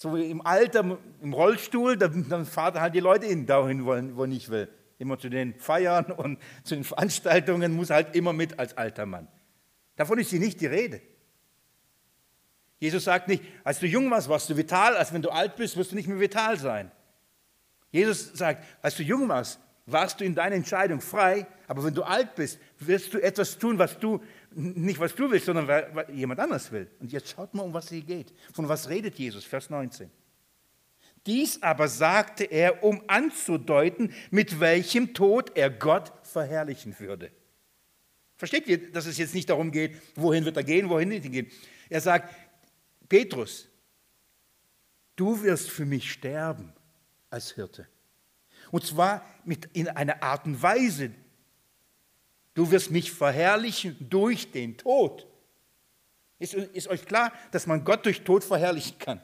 So wie im Alter, im Rollstuhl, dann, dann fahrt halt die Leute in, dahin, wo ich will. Immer zu den Feiern und zu den Veranstaltungen muss halt immer mit als alter Mann. Davon ist hier nicht die Rede. Jesus sagt nicht, als du jung warst, warst du vital, als wenn du alt bist, wirst du nicht mehr vital sein. Jesus sagt, als du jung warst, warst du in deiner Entscheidung frei, aber wenn du alt bist, wirst du etwas tun, was du, nicht was du willst, sondern was jemand anders will. Und jetzt schaut mal, um was hier geht. Von was redet Jesus? Vers 19. Dies aber sagte er, um anzudeuten, mit welchem Tod er Gott verherrlichen würde. Versteht ihr, dass es jetzt nicht darum geht, wohin wird er gehen, wohin er gehen? Er sagt, Petrus, du wirst für mich sterben als Hirte. Und zwar mit, in einer Art und Weise. Du wirst mich verherrlichen durch den Tod. Ist, ist euch klar, dass man Gott durch Tod verherrlichen kann?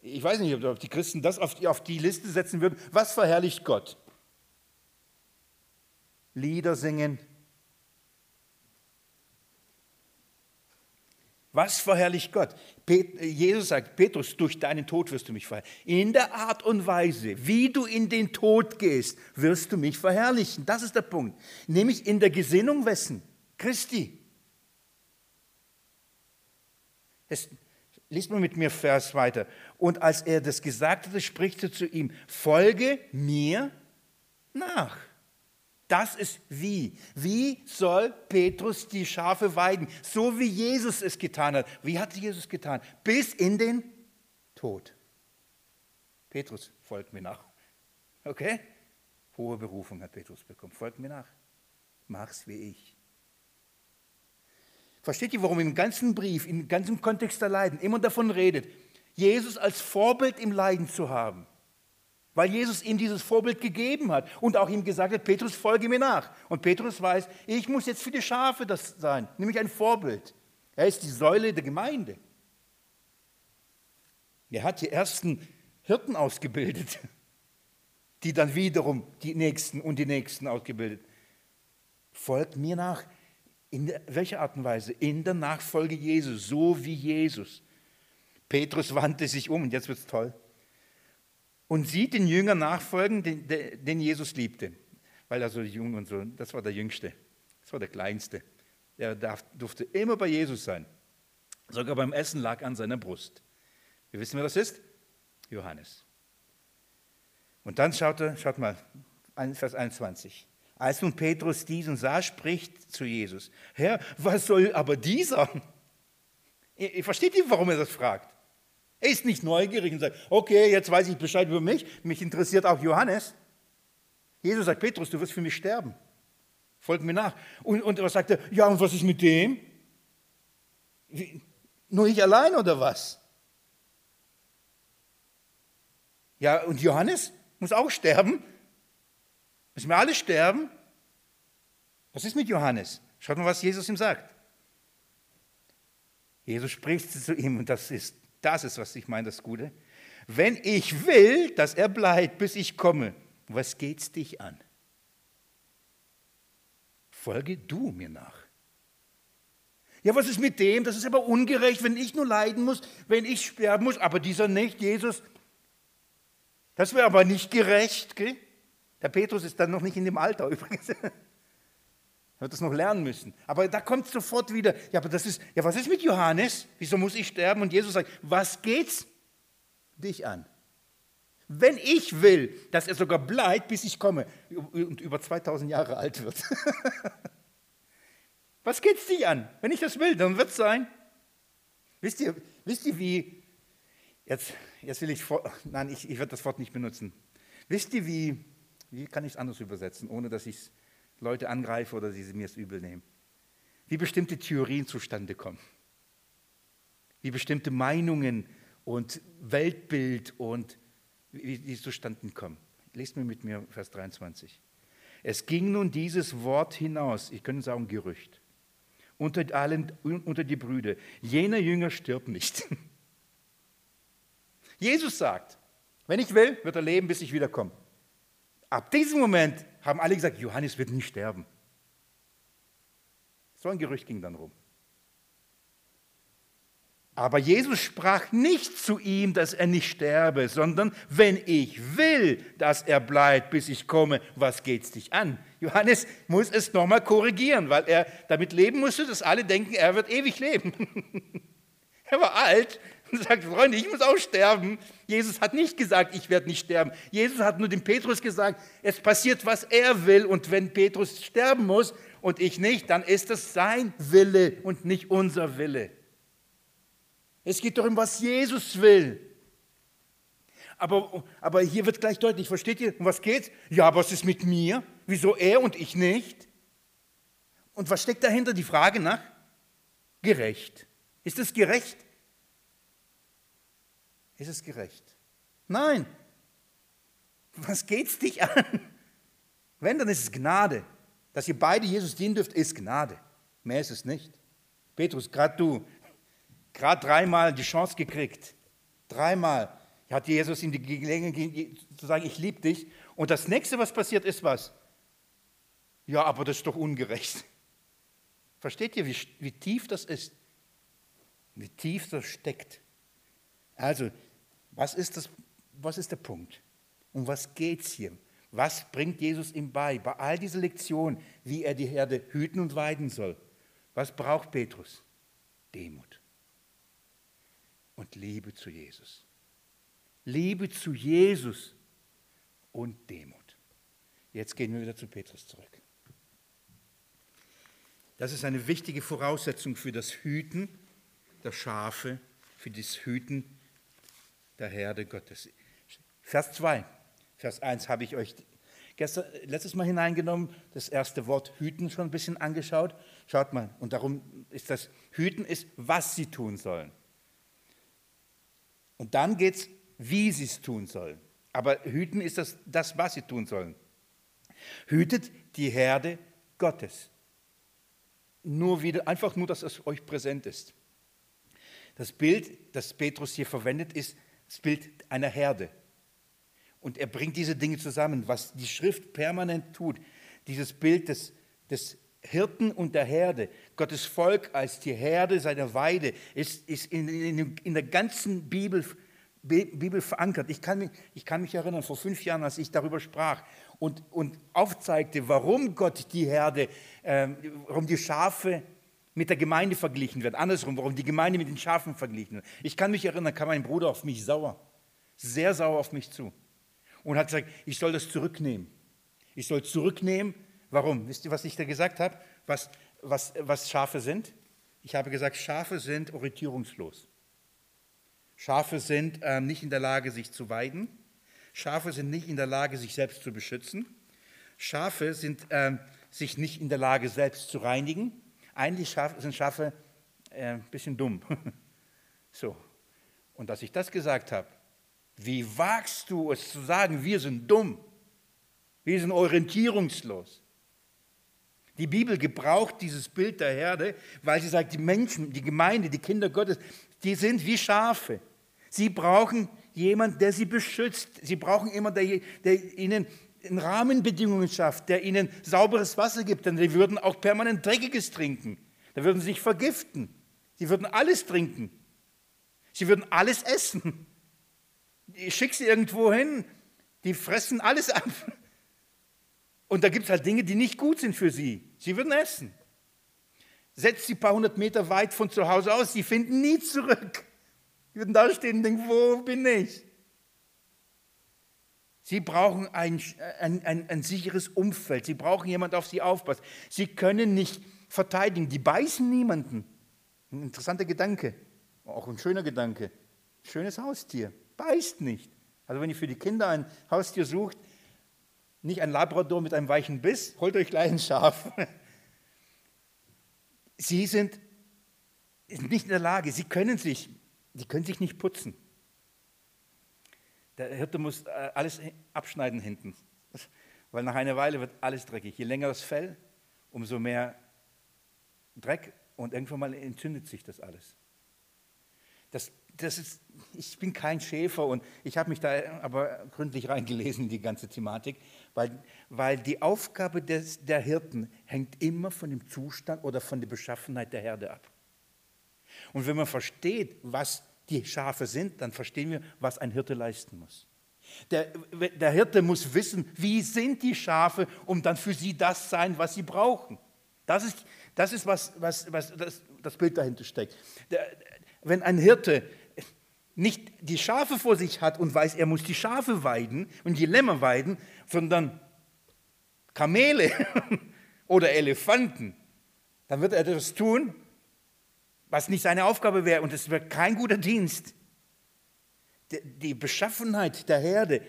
Ich weiß nicht, ob die Christen das auf die, auf die Liste setzen würden. Was verherrlicht Gott? Lieder singen, Was verherrlicht Gott? Jesus sagt, Petrus, durch deinen Tod wirst du mich verherrlichen. In der Art und Weise, wie du in den Tod gehst, wirst du mich verherrlichen. Das ist der Punkt. Nämlich in der Gesinnung wessen? Christi. Es, liest mal mit mir Vers weiter. Und als er das gesagt hatte, spricht er zu ihm, folge mir nach. Das ist wie. Wie soll Petrus die Schafe weiden? So wie Jesus es getan hat. Wie hat Jesus getan? Bis in den Tod. Petrus, folgt mir nach. Okay? Hohe Berufung hat Petrus bekommen. Folgt mir nach. Mach's wie ich. Versteht ihr, warum im ganzen Brief, im ganzen Kontext der Leiden immer davon redet, Jesus als Vorbild im Leiden zu haben? Weil Jesus ihm dieses Vorbild gegeben hat und auch ihm gesagt hat, Petrus, folge mir nach. Und Petrus weiß, ich muss jetzt für die Schafe das sein, nämlich ein Vorbild. Er ist die Säule der Gemeinde. Er hat die ersten Hirten ausgebildet, die dann wiederum die Nächsten und die Nächsten ausgebildet. Folgt mir nach. In welcher Art und Weise? In der Nachfolge Jesus, so wie Jesus. Petrus wandte sich um und jetzt wird es toll und sieht den Jüngern nachfolgen, den, den Jesus liebte. Weil er so jung und so, das war der Jüngste, das war der Kleinste. Er darf, durfte immer bei Jesus sein. Sogar beim Essen lag an seiner Brust. Wir wissen, wer das ist? Johannes. Und dann schaut er, schaut mal, Vers 21. Als nun Petrus diesen sah, spricht zu Jesus, Herr, was soll aber dieser? Ihr, ihr versteht ihr, warum er das fragt? Ist nicht neugierig und sagt, okay, jetzt weiß ich Bescheid über mich, mich interessiert auch Johannes. Jesus sagt, Petrus, du wirst für mich sterben. Folg mir nach. Und, und was sagt er? Ja, und was ist mit dem? Wie, nur ich allein oder was? Ja, und Johannes muss auch sterben. Müssen wir alle sterben? Was ist mit Johannes? Schaut mal, was Jesus ihm sagt. Jesus spricht zu ihm und das ist das ist, was ich meine, das Gute. Wenn ich will, dass er bleibt, bis ich komme, was geht's dich an? Folge du mir nach. Ja, was ist mit dem? Das ist aber ungerecht, wenn ich nur leiden muss, wenn ich sterben muss, aber dieser nicht, Jesus. Das wäre aber nicht gerecht. Gell? Der Petrus ist dann noch nicht in dem Alter übrigens. Er wird das noch lernen müssen. Aber da kommt sofort wieder, ja, aber das ist, ja, was ist mit Johannes? Wieso muss ich sterben? Und Jesus sagt, was geht's dich an? Wenn ich will, dass er sogar bleibt, bis ich komme und über 2000 Jahre alt wird. was geht's dich an? Wenn ich das will, dann wird es sein. Wisst ihr, wisst ihr wie, jetzt, jetzt will ich, nein, ich, ich werde das Wort nicht benutzen. Wisst ihr, wie, wie kann ich es anders übersetzen, ohne dass ich es Leute angreife oder sie mir es übel nehmen. Wie bestimmte Theorien zustande kommen. Wie bestimmte Meinungen und Weltbild und wie die zustande kommen. Lest mir mit mir Vers 23. Es ging nun dieses Wort hinaus, ich könnte sagen Gerücht, unter, allen, unter die Brüder. Jener Jünger stirbt nicht. Jesus sagt, wenn ich will, wird er leben, bis ich wiederkomme. Ab diesem Moment haben alle gesagt, Johannes wird nicht sterben. So ein Gerücht ging dann rum. Aber Jesus sprach nicht zu ihm, dass er nicht sterbe, sondern wenn ich will, dass er bleibt, bis ich komme, was geht's dich an? Johannes muss es nochmal korrigieren, weil er damit leben musste, dass alle denken, er wird ewig leben. er war alt und sagt, Freunde, ich muss auch sterben. Jesus hat nicht gesagt, ich werde nicht sterben. Jesus hat nur dem Petrus gesagt, es passiert, was er will. Und wenn Petrus sterben muss und ich nicht, dann ist es sein Wille und nicht unser Wille. Es geht doch um, was Jesus will. Aber, aber hier wird gleich deutlich, versteht ihr, um was geht's? Ja, was ist mit mir? Wieso er und ich nicht? Und was steckt dahinter? Die Frage nach gerecht. Ist es gerecht? Ist es gerecht? Nein. Was geht's dich an? Wenn, dann ist es Gnade. Dass ihr beide Jesus dienen dürft, ist Gnade. Mehr ist es nicht. Petrus, gerade du, gerade dreimal die Chance gekriegt. Dreimal hat Jesus ihm die Gelegenheit zu sagen, ich liebe dich. Und das nächste, was passiert, ist was? Ja, aber das ist doch ungerecht. Versteht ihr, wie, wie tief das ist? Wie tief das steckt? Also, was ist, das, was ist der Punkt? Um was geht es hier? Was bringt Jesus ihm bei? Bei all diesen Lektionen, wie er die Herde hüten und weiden soll. Was braucht Petrus? Demut und Liebe zu Jesus. Liebe zu Jesus und Demut. Jetzt gehen wir wieder zu Petrus zurück. Das ist eine wichtige Voraussetzung für das Hüten der Schafe, für das Hüten der Herde Gottes. Vers 2. Vers 1 habe ich euch gestern, letztes Mal hineingenommen, das erste Wort Hüten schon ein bisschen angeschaut. Schaut mal, und darum ist das Hüten ist, was sie tun sollen. Und dann geht es, wie sie es tun sollen. Aber hüten ist das, das, was sie tun sollen. Hütet die Herde Gottes. Nur wieder, einfach nur, dass es euch präsent ist. Das Bild, das Petrus hier verwendet, ist das Bild einer Herde. Und er bringt diese Dinge zusammen, was die Schrift permanent tut. Dieses Bild des, des Hirten und der Herde. Gottes Volk als die Herde seiner Weide ist, ist in, in, in der ganzen Bibel, Bibel verankert. Ich kann, mich, ich kann mich erinnern, vor fünf Jahren, als ich darüber sprach und, und aufzeigte, warum Gott die Herde, äh, warum die Schafe mit der Gemeinde verglichen wird. Andersrum, warum die Gemeinde mit den Schafen verglichen wird. Ich kann mich erinnern, kam mein Bruder auf mich sauer, sehr sauer auf mich zu und hat gesagt, ich soll das zurücknehmen. Ich soll zurücknehmen, Warum? Wisst ihr, was ich da gesagt habe? Was, was, was Schafe sind? Ich habe gesagt, Schafe sind orientierungslos. Schafe sind äh, nicht in der Lage, sich zu weiden. Schafe sind nicht in der Lage, sich selbst zu beschützen. Schafe sind äh, sich nicht in der Lage, selbst zu reinigen. Eigentlich sind Schafe äh, ein bisschen dumm. so. Und als ich das gesagt habe, wie wagst du es zu sagen, wir sind dumm? Wir sind orientierungslos. Die Bibel gebraucht dieses Bild der Herde, weil sie sagt, die Menschen, die Gemeinde, die Kinder Gottes, die sind wie Schafe. Sie brauchen jemanden, der sie beschützt. Sie brauchen jemanden, der, der ihnen Rahmenbedingungen schafft, der ihnen sauberes Wasser gibt, denn sie würden auch permanent Dreckiges trinken. Da würden sie sich vergiften. Sie würden alles trinken. Sie würden alles essen. Ich schicke sie irgendwo hin, die fressen alles ab. Und da gibt es halt Dinge, die nicht gut sind für sie. Sie würden essen. Setzt sie ein paar hundert Meter weit von zu Hause aus, sie finden nie zurück. Sie würden da stehen und denken, wo bin ich? Sie brauchen ein, ein, ein, ein sicheres Umfeld. Sie brauchen jemand, auf sie aufpasst. Sie können nicht verteidigen. Die beißen niemanden. Ein interessanter Gedanke. Auch ein schöner Gedanke. Schönes Haustier. Beißt nicht. Also wenn ihr für die Kinder ein Haustier sucht, nicht ein Labrador mit einem weichen Biss, holt euch gleich ein Schaf. Sie sind nicht in der Lage, sie können sich, sie können sich nicht putzen. Der Hirte muss äh, alles abschneiden hinten, weil nach einer Weile wird alles dreckig. Je länger das Fell, umso mehr Dreck und irgendwann mal entzündet sich das alles. Das das ist, ich bin kein Schäfer und ich habe mich da aber gründlich reingelesen in die ganze Thematik, weil, weil die Aufgabe des, der Hirten hängt immer von dem Zustand oder von der Beschaffenheit der Herde ab. Und wenn man versteht, was die Schafe sind, dann verstehen wir, was ein Hirte leisten muss. Der, der Hirte muss wissen, wie sind die Schafe, um dann für sie das sein, was sie brauchen. Das ist, das ist was, was, was das, das Bild dahinter steckt. Der, wenn ein Hirte nicht die Schafe vor sich hat und weiß, er muss die Schafe weiden und die Lämmer weiden, sondern Kamele oder Elefanten, dann wird er das tun, was nicht seine Aufgabe wäre und es wird kein guter Dienst. Die Beschaffenheit der Herde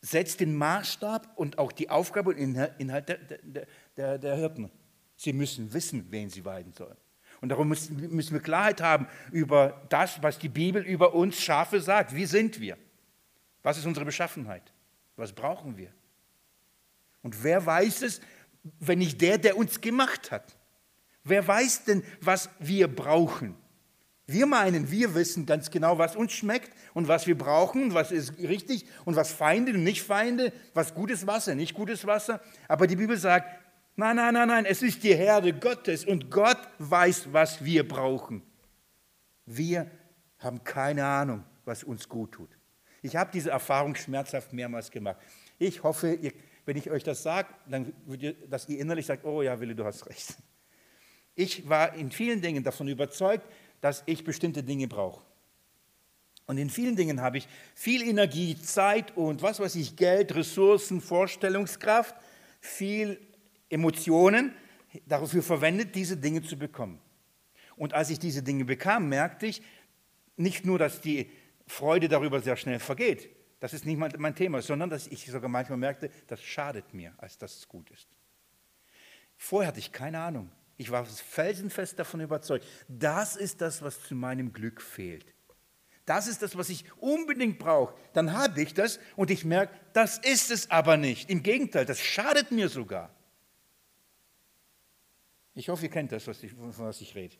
setzt den Maßstab und auch die Aufgabe und Inhalt der, der, der, der Hirten. Sie müssen wissen, wen sie weiden sollen. Und darum müssen, müssen wir Klarheit haben über das, was die Bibel über uns Schafe sagt. Wie sind wir? Was ist unsere Beschaffenheit? Was brauchen wir? Und wer weiß es, wenn nicht der, der uns gemacht hat? Wer weiß denn, was wir brauchen? Wir meinen, wir wissen ganz genau, was uns schmeckt und was wir brauchen, was ist richtig und was Feinde und nicht Feinde, was gutes Wasser, nicht gutes Wasser. Aber die Bibel sagt, Nein, nein, nein, nein, es ist die Herde Gottes und Gott weiß, was wir brauchen. Wir haben keine Ahnung, was uns gut tut. Ich habe diese Erfahrung schmerzhaft mehrmals gemacht. Ich hoffe, ihr, wenn ich euch das sage, dann, dass ihr innerlich sagt, oh ja, Willi, du hast recht. Ich war in vielen Dingen davon überzeugt, dass ich bestimmte Dinge brauche. Und in vielen Dingen habe ich viel Energie, Zeit und was weiß ich, Geld, Ressourcen, Vorstellungskraft, viel Emotionen dafür verwendet, diese Dinge zu bekommen. Und als ich diese Dinge bekam, merkte ich nicht nur, dass die Freude darüber sehr schnell vergeht, das ist nicht mein Thema, sondern dass ich sogar manchmal merkte, das schadet mir, als dass es gut ist. Vorher hatte ich keine Ahnung. Ich war felsenfest davon überzeugt, das ist das, was zu meinem Glück fehlt. Das ist das, was ich unbedingt brauche. Dann habe ich das und ich merke, das ist es aber nicht. Im Gegenteil, das schadet mir sogar. Ich hoffe, ihr kennt das, was ich, von was ich rede.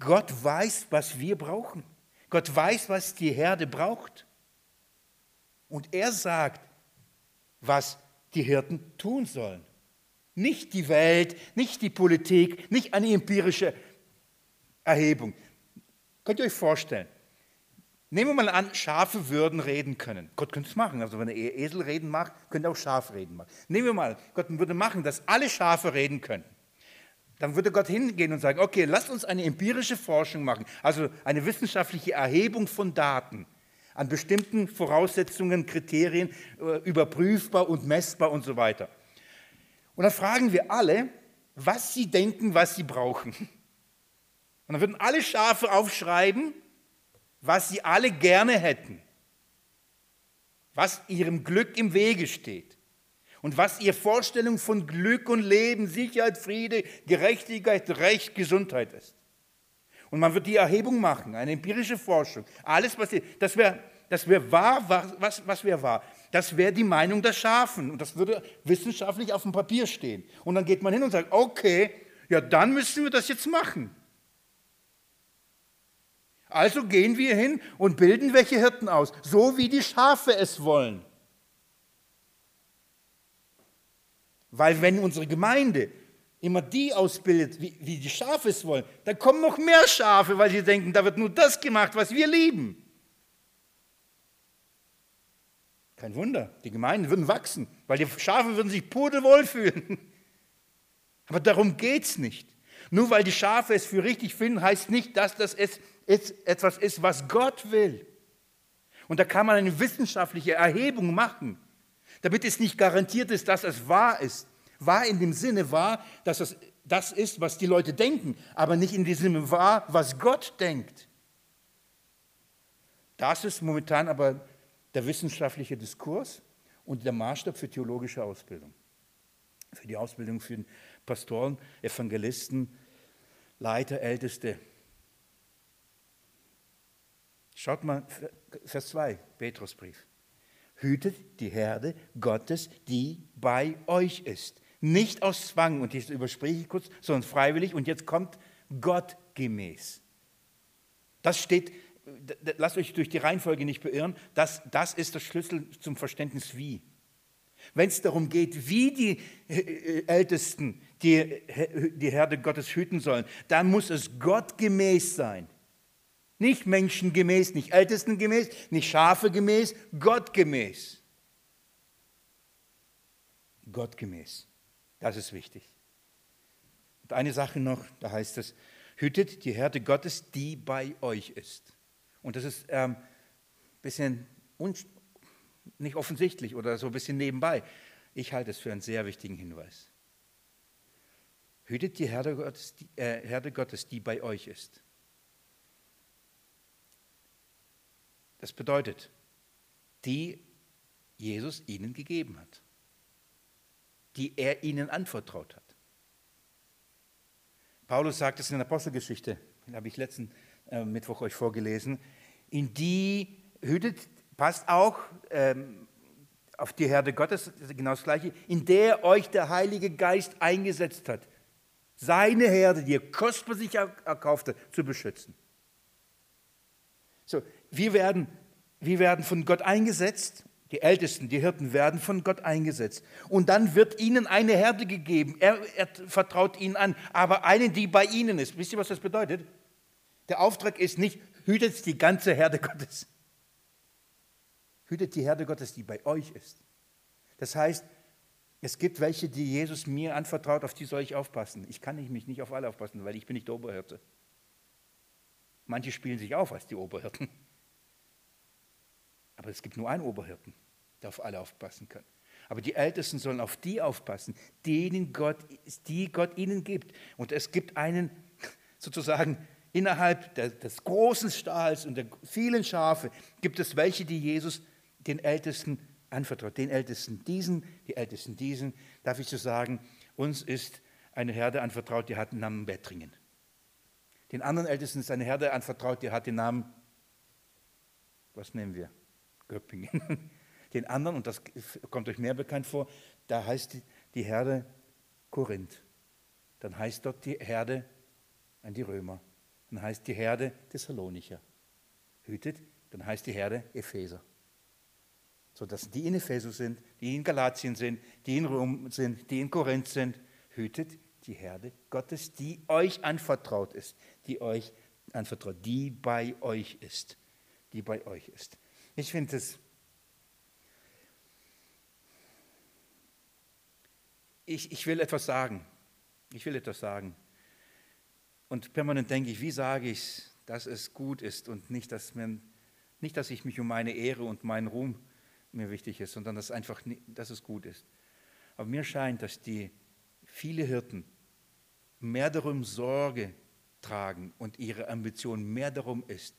Gott weiß, was wir brauchen. Gott weiß, was die Herde braucht. Und er sagt, was die Hirten tun sollen. Nicht die Welt, nicht die Politik, nicht eine empirische Erhebung. Könnt ihr euch vorstellen, Nehmen wir mal an, Schafe würden reden können. Gott könnte es machen. Also wenn er Esel reden macht, könnte er auch Schaf reden machen. Nehmen wir mal, Gott würde machen, dass alle Schafe reden können. Dann würde Gott hingehen und sagen, okay, lasst uns eine empirische Forschung machen, also eine wissenschaftliche Erhebung von Daten an bestimmten Voraussetzungen, Kriterien, äh, überprüfbar und messbar und so weiter. Und dann fragen wir alle, was sie denken, was sie brauchen. Und dann würden alle Schafe aufschreiben, was sie alle gerne hätten, was ihrem Glück im Wege steht und was ihre Vorstellung von Glück und Leben, Sicherheit, Friede, Gerechtigkeit, Recht, Gesundheit ist. Und man wird die Erhebung machen, eine empirische Forschung. Alles, was das wäre das wär wahr, was, was wäre wahr? Das wäre die Meinung der Schafen und das würde wissenschaftlich auf dem Papier stehen. Und dann geht man hin und sagt, okay, ja, dann müssen wir das jetzt machen. Also gehen wir hin und bilden welche Hirten aus, so wie die Schafe es wollen. Weil wenn unsere Gemeinde immer die ausbildet, wie, wie die Schafe es wollen, dann kommen noch mehr Schafe, weil sie denken, da wird nur das gemacht, was wir lieben. Kein Wunder, die Gemeinden würden wachsen, weil die Schafe würden sich pudelwohl fühlen. Aber darum geht es nicht. Nur weil die Schafe es für richtig finden, heißt nicht, dass das es etwas ist, was Gott will. Und da kann man eine wissenschaftliche Erhebung machen, damit es nicht garantiert ist, dass es wahr ist. Wahr in dem Sinne wahr, dass es das ist, was die Leute denken, aber nicht in dem Sinne wahr, was Gott denkt. Das ist momentan aber der wissenschaftliche Diskurs und der Maßstab für theologische Ausbildung. Für die Ausbildung für Pastoren, Evangelisten, Leiter, Älteste. Schaut mal, Vers 2, Petrusbrief. Hütet die Herde Gottes, die bei euch ist. Nicht aus Zwang, und das überspreche ich kurz, sondern freiwillig. Und jetzt kommt Gott gemäß. Das steht, lasst euch durch die Reihenfolge nicht beirren, das, das ist der Schlüssel zum Verständnis wie. Wenn es darum geht, wie die äh, Ältesten die, die Herde Gottes hüten sollen, dann muss es gottgemäß sein. Nicht menschengemäß, nicht ältestengemäß, nicht schafegemäß, gottgemäß. Gottgemäß. Das ist wichtig. Und eine Sache noch, da heißt es, hütet die Herde Gottes, die bei euch ist. Und das ist ein ähm, bisschen nicht offensichtlich oder so ein bisschen nebenbei. Ich halte es für einen sehr wichtigen Hinweis. Hütet die Herde Gottes, die, äh, Herde Gottes, die bei euch ist. Das bedeutet, die Jesus ihnen gegeben hat, die er ihnen anvertraut hat. Paulus sagt es in der Apostelgeschichte, habe ich letzten äh, Mittwoch euch vorgelesen, in die hütet, passt auch ähm, auf die Herde Gottes, genau das Gleiche, in der euch der Heilige Geist eingesetzt hat, seine Herde, die er kostbar sich erkaufte, zu beschützen. So, wir werden, wir werden von Gott eingesetzt, die Ältesten, die Hirten werden von Gott eingesetzt. Und dann wird ihnen eine Herde gegeben. Er, er vertraut ihnen an, aber eine, die bei ihnen ist. Wisst ihr, was das bedeutet? Der Auftrag ist nicht, hütet die ganze Herde Gottes. Hütet die Herde Gottes, die bei euch ist. Das heißt, es gibt welche, die Jesus mir anvertraut, auf die soll ich aufpassen. Ich kann mich nicht auf alle aufpassen, weil ich bin nicht der Oberhirte. Manche spielen sich auf als die Oberhirten. Aber es gibt nur einen Oberhirten, der auf alle aufpassen kann. Aber die Ältesten sollen auf die aufpassen, denen Gott, die Gott ihnen gibt. Und es gibt einen sozusagen innerhalb des großen Stahls und der vielen Schafe gibt es welche, die Jesus den Ältesten anvertraut, den Ältesten diesen, die Ältesten diesen. Darf ich so sagen, uns ist eine Herde anvertraut, die hat den Namen Bettringen. Den anderen Ältesten ist eine Herde anvertraut, die hat den Namen, was nehmen wir? Göppingen. Den anderen, und das kommt euch mehr bekannt vor, da heißt die Herde Korinth. Dann heißt dort die Herde an die Römer. Dann heißt die Herde Thessalonicher. Hütet, dann heißt die Herde Epheser. So dass die in Ephesus sind, die in Galatien sind, die in Rom sind, die in Korinth sind, hütet die Herde Gottes, die euch anvertraut ist, die euch anvertraut, die bei euch ist, die bei euch ist. Ich finde es, ich, ich will etwas sagen. Ich will etwas sagen. Und permanent denke ich, wie sage ich es, dass es gut ist und nicht, dass, man, nicht, dass ich mich um meine Ehre und meinen Ruhm mir wichtig ist, sondern dass, einfach, dass es gut ist. Aber mir scheint, dass die viele Hirten mehr darum Sorge tragen und ihre Ambition mehr darum ist,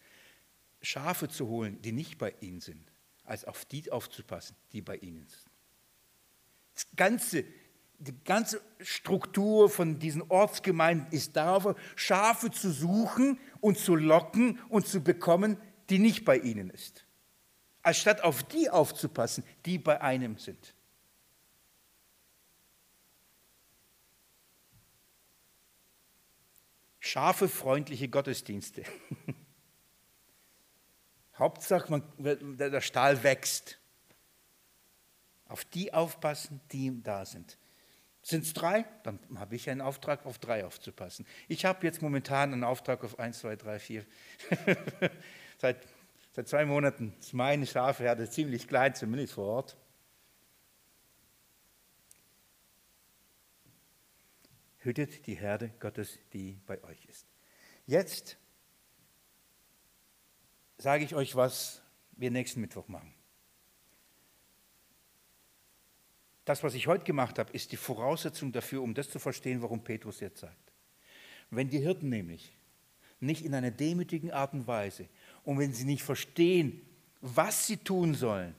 Schafe zu holen, die nicht bei ihnen sind, als auf die aufzupassen, die bei ihnen sind. Das ganze, die ganze Struktur von diesen Ortsgemeinden ist darauf, Schafe zu suchen und zu locken und zu bekommen, die nicht bei ihnen ist. Als statt auf die aufzupassen, die bei einem sind. Schafefreundliche Gottesdienste. Hauptsache, man, der Stahl wächst. Auf die aufpassen, die da sind. Sind es drei? Dann habe ich einen Auftrag, auf drei aufzupassen. Ich habe jetzt momentan einen Auftrag auf eins, zwei, drei, vier. seit, seit zwei Monaten ist meine Schafherde ziemlich klein, zumindest vor Ort. Hütet die Herde Gottes, die bei euch ist. Jetzt sage ich euch, was wir nächsten Mittwoch machen. Das, was ich heute gemacht habe, ist die Voraussetzung dafür, um das zu verstehen, warum Petrus jetzt sagt. Wenn die Hirten nämlich nicht in einer demütigen Art und Weise und wenn sie nicht verstehen, was sie tun sollen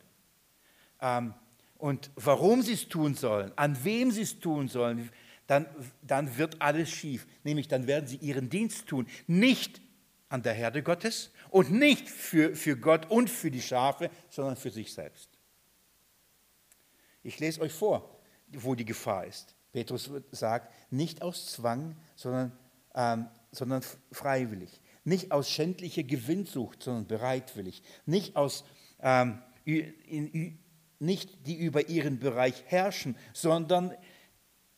ähm, und warum sie es tun sollen, an wem sie es tun sollen, dann, dann wird alles schief. Nämlich dann werden sie ihren Dienst tun, nicht an der Herde Gottes und nicht für, für Gott und für die Schafe, sondern für sich selbst. Ich lese euch vor, wo die Gefahr ist. Petrus sagt, nicht aus Zwang, sondern, ähm, sondern freiwillig. Nicht aus schändlicher Gewinnsucht, sondern bereitwillig. Nicht aus, ähm, in, nicht die über ihren Bereich herrschen, sondern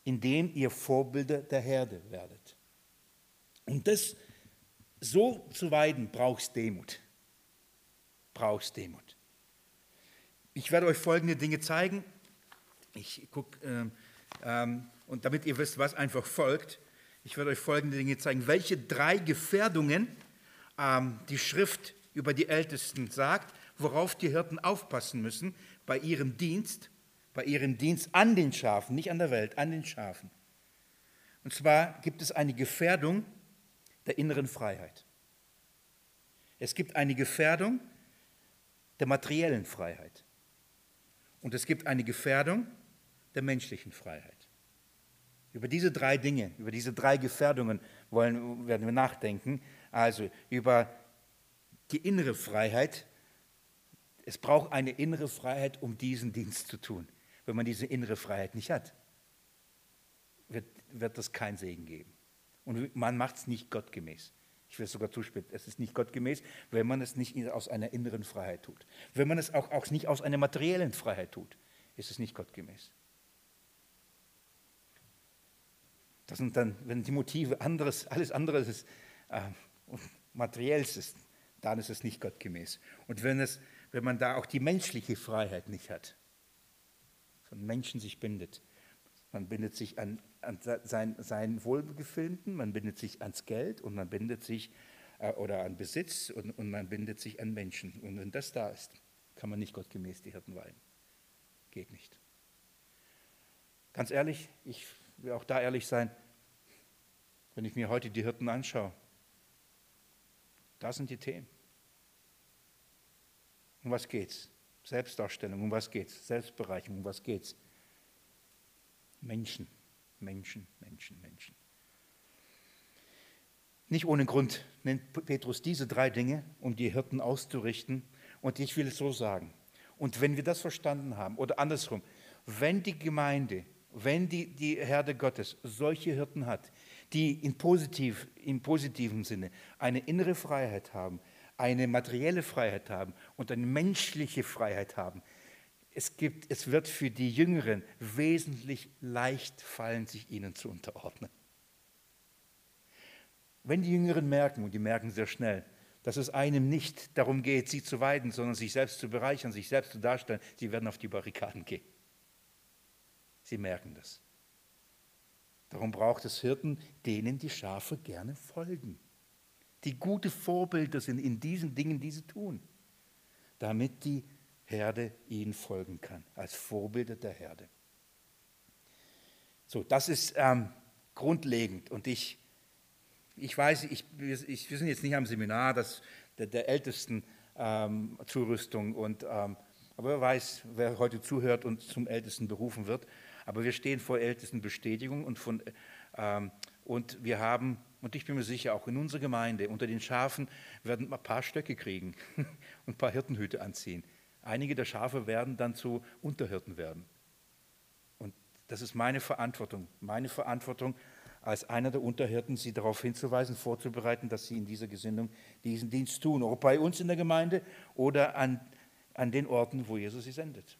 indem ihr Vorbilder der Herde werdet. Und das so zu weiden, brauchst Demut. Brauchst Demut. Ich werde euch folgende Dinge zeigen. Ich gucke, ähm, ähm, und damit ihr wisst, was einfach folgt, ich werde euch folgende Dinge zeigen. Welche drei Gefährdungen ähm, die Schrift über die Ältesten sagt, worauf die Hirten aufpassen müssen bei ihrem Dienst, bei ihrem Dienst an den Schafen, nicht an der Welt, an den Schafen. Und zwar gibt es eine Gefährdung der inneren Freiheit. Es gibt eine Gefährdung der materiellen Freiheit. Und es gibt eine Gefährdung der menschlichen Freiheit. Über diese drei Dinge, über diese drei Gefährdungen wollen, werden wir nachdenken. Also über die innere Freiheit. Es braucht eine innere Freiheit, um diesen Dienst zu tun. Wenn man diese innere Freiheit nicht hat, wird, wird das keinen Segen geben. Und man macht es nicht gottgemäß. Ich will es sogar zuspitzen, es ist nicht gottgemäß, wenn man es nicht aus einer inneren Freiheit tut. Wenn man es auch, auch nicht aus einer materiellen Freiheit tut, ist es nicht gottgemäß. Das sind dann, wenn die Motive anderes, alles andere ist, äh, materielles ist, dann ist es nicht gottgemäß. Und wenn, es, wenn man da auch die menschliche Freiheit nicht hat, von Menschen sich bindet, man bindet sich an, an sein, sein Wohlbefinden, man bindet sich ans Geld und man bindet sich äh, oder an Besitz und, und man bindet sich an Menschen. Und wenn das da ist, kann man nicht gottgemäß die Hirten weihen. Geht nicht. Ganz ehrlich, ich will auch da ehrlich sein, wenn ich mir heute die Hirten anschaue, da sind die Themen. Um was geht's? Selbstdarstellung, um was geht's? Selbstbereicherung, um was geht's? Menschen, Menschen, Menschen, Menschen. Nicht ohne Grund nennt Petrus diese drei Dinge, um die Hirten auszurichten. Und ich will es so sagen. Und wenn wir das verstanden haben, oder andersrum, wenn die Gemeinde, wenn die, die Herde Gottes solche Hirten hat, die in positiv, im positiven Sinne eine innere Freiheit haben, eine materielle Freiheit haben und eine menschliche Freiheit haben, es, gibt, es wird für die Jüngeren wesentlich leicht fallen, sich ihnen zu unterordnen. Wenn die Jüngeren merken, und die merken sehr schnell, dass es einem nicht darum geht, sie zu weiden, sondern sich selbst zu bereichern, sich selbst zu darstellen, sie werden auf die Barrikaden gehen. Sie merken das. Darum braucht es Hirten, denen die Schafe gerne folgen, die gute Vorbilder sind in diesen Dingen, die sie tun, damit die Herde ihnen folgen kann, als Vorbilder der Herde. So, das ist ähm, grundlegend und ich, ich weiß, ich, ich, wir sind jetzt nicht am Seminar das, der, der ältesten ähm, Zurüstung, und, ähm, aber wer weiß, wer heute zuhört und zum Ältesten berufen wird. Aber wir stehen vor ältesten Bestätigung und, von, ähm, und wir haben, und ich bin mir sicher, auch in unserer Gemeinde, unter den Schafen werden ein paar Stöcke kriegen und ein paar Hirtenhüte anziehen. Einige der Schafe werden dann zu Unterhirten werden. Und das ist meine Verantwortung, meine Verantwortung als einer der Unterhirten, sie darauf hinzuweisen, vorzubereiten, dass sie in dieser Gesinnung diesen Dienst tun, ob bei uns in der Gemeinde oder an, an den Orten, wo Jesus sie sendet.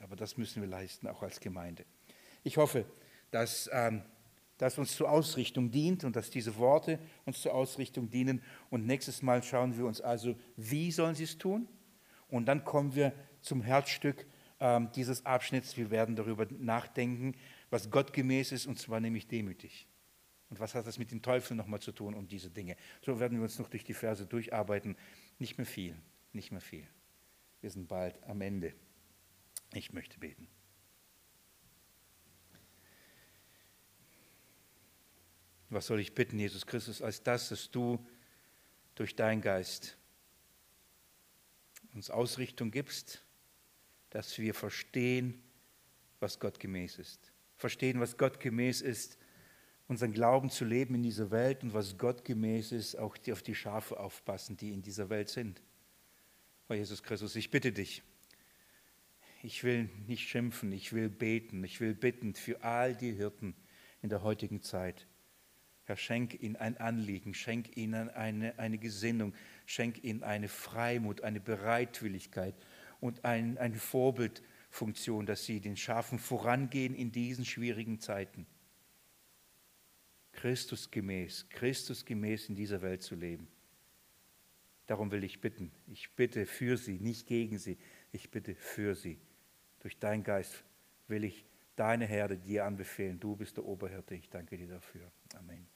Aber das müssen wir leisten, auch als Gemeinde. Ich hoffe, dass ähm, das uns zur Ausrichtung dient und dass diese Worte uns zur Ausrichtung dienen. Und nächstes Mal schauen wir uns also, wie sollen sie es tun? Und dann kommen wir zum Herzstück ähm, dieses Abschnitts. Wir werden darüber nachdenken, was gottgemäß ist, und zwar nämlich demütig. Und was hat das mit dem Teufel nochmal zu tun und diese Dinge? So werden wir uns noch durch die Verse durcharbeiten. Nicht mehr viel, nicht mehr viel. Wir sind bald am Ende. Ich möchte beten. Was soll ich bitten, Jesus Christus, als das, dass du durch deinen Geist uns Ausrichtung gibst, dass wir verstehen, was Gott gemäß ist. Verstehen, was Gott gemäß ist, unseren Glauben zu leben in dieser Welt und was Gott gemäß ist, auch auf die Schafe aufpassen, die in dieser Welt sind. Herr Jesus Christus, ich bitte dich, ich will nicht schimpfen, ich will beten, ich will bitten für all die Hirten in der heutigen Zeit. Herr, schenk ihnen ein Anliegen, schenk ihnen eine, eine Gesinnung, schenk ihnen eine Freimut, eine Bereitwilligkeit und ein, ein Vorbild Funktion, dass sie den Schafen vorangehen in diesen schwierigen Zeiten. Christus gemäß, Christus gemäß in dieser Welt zu leben. Darum will ich bitten. Ich bitte für sie, nicht gegen sie. Ich bitte für sie. Durch deinen Geist will ich deine Herde dir anbefehlen. Du bist der Oberhirte. Ich danke dir dafür. Amen.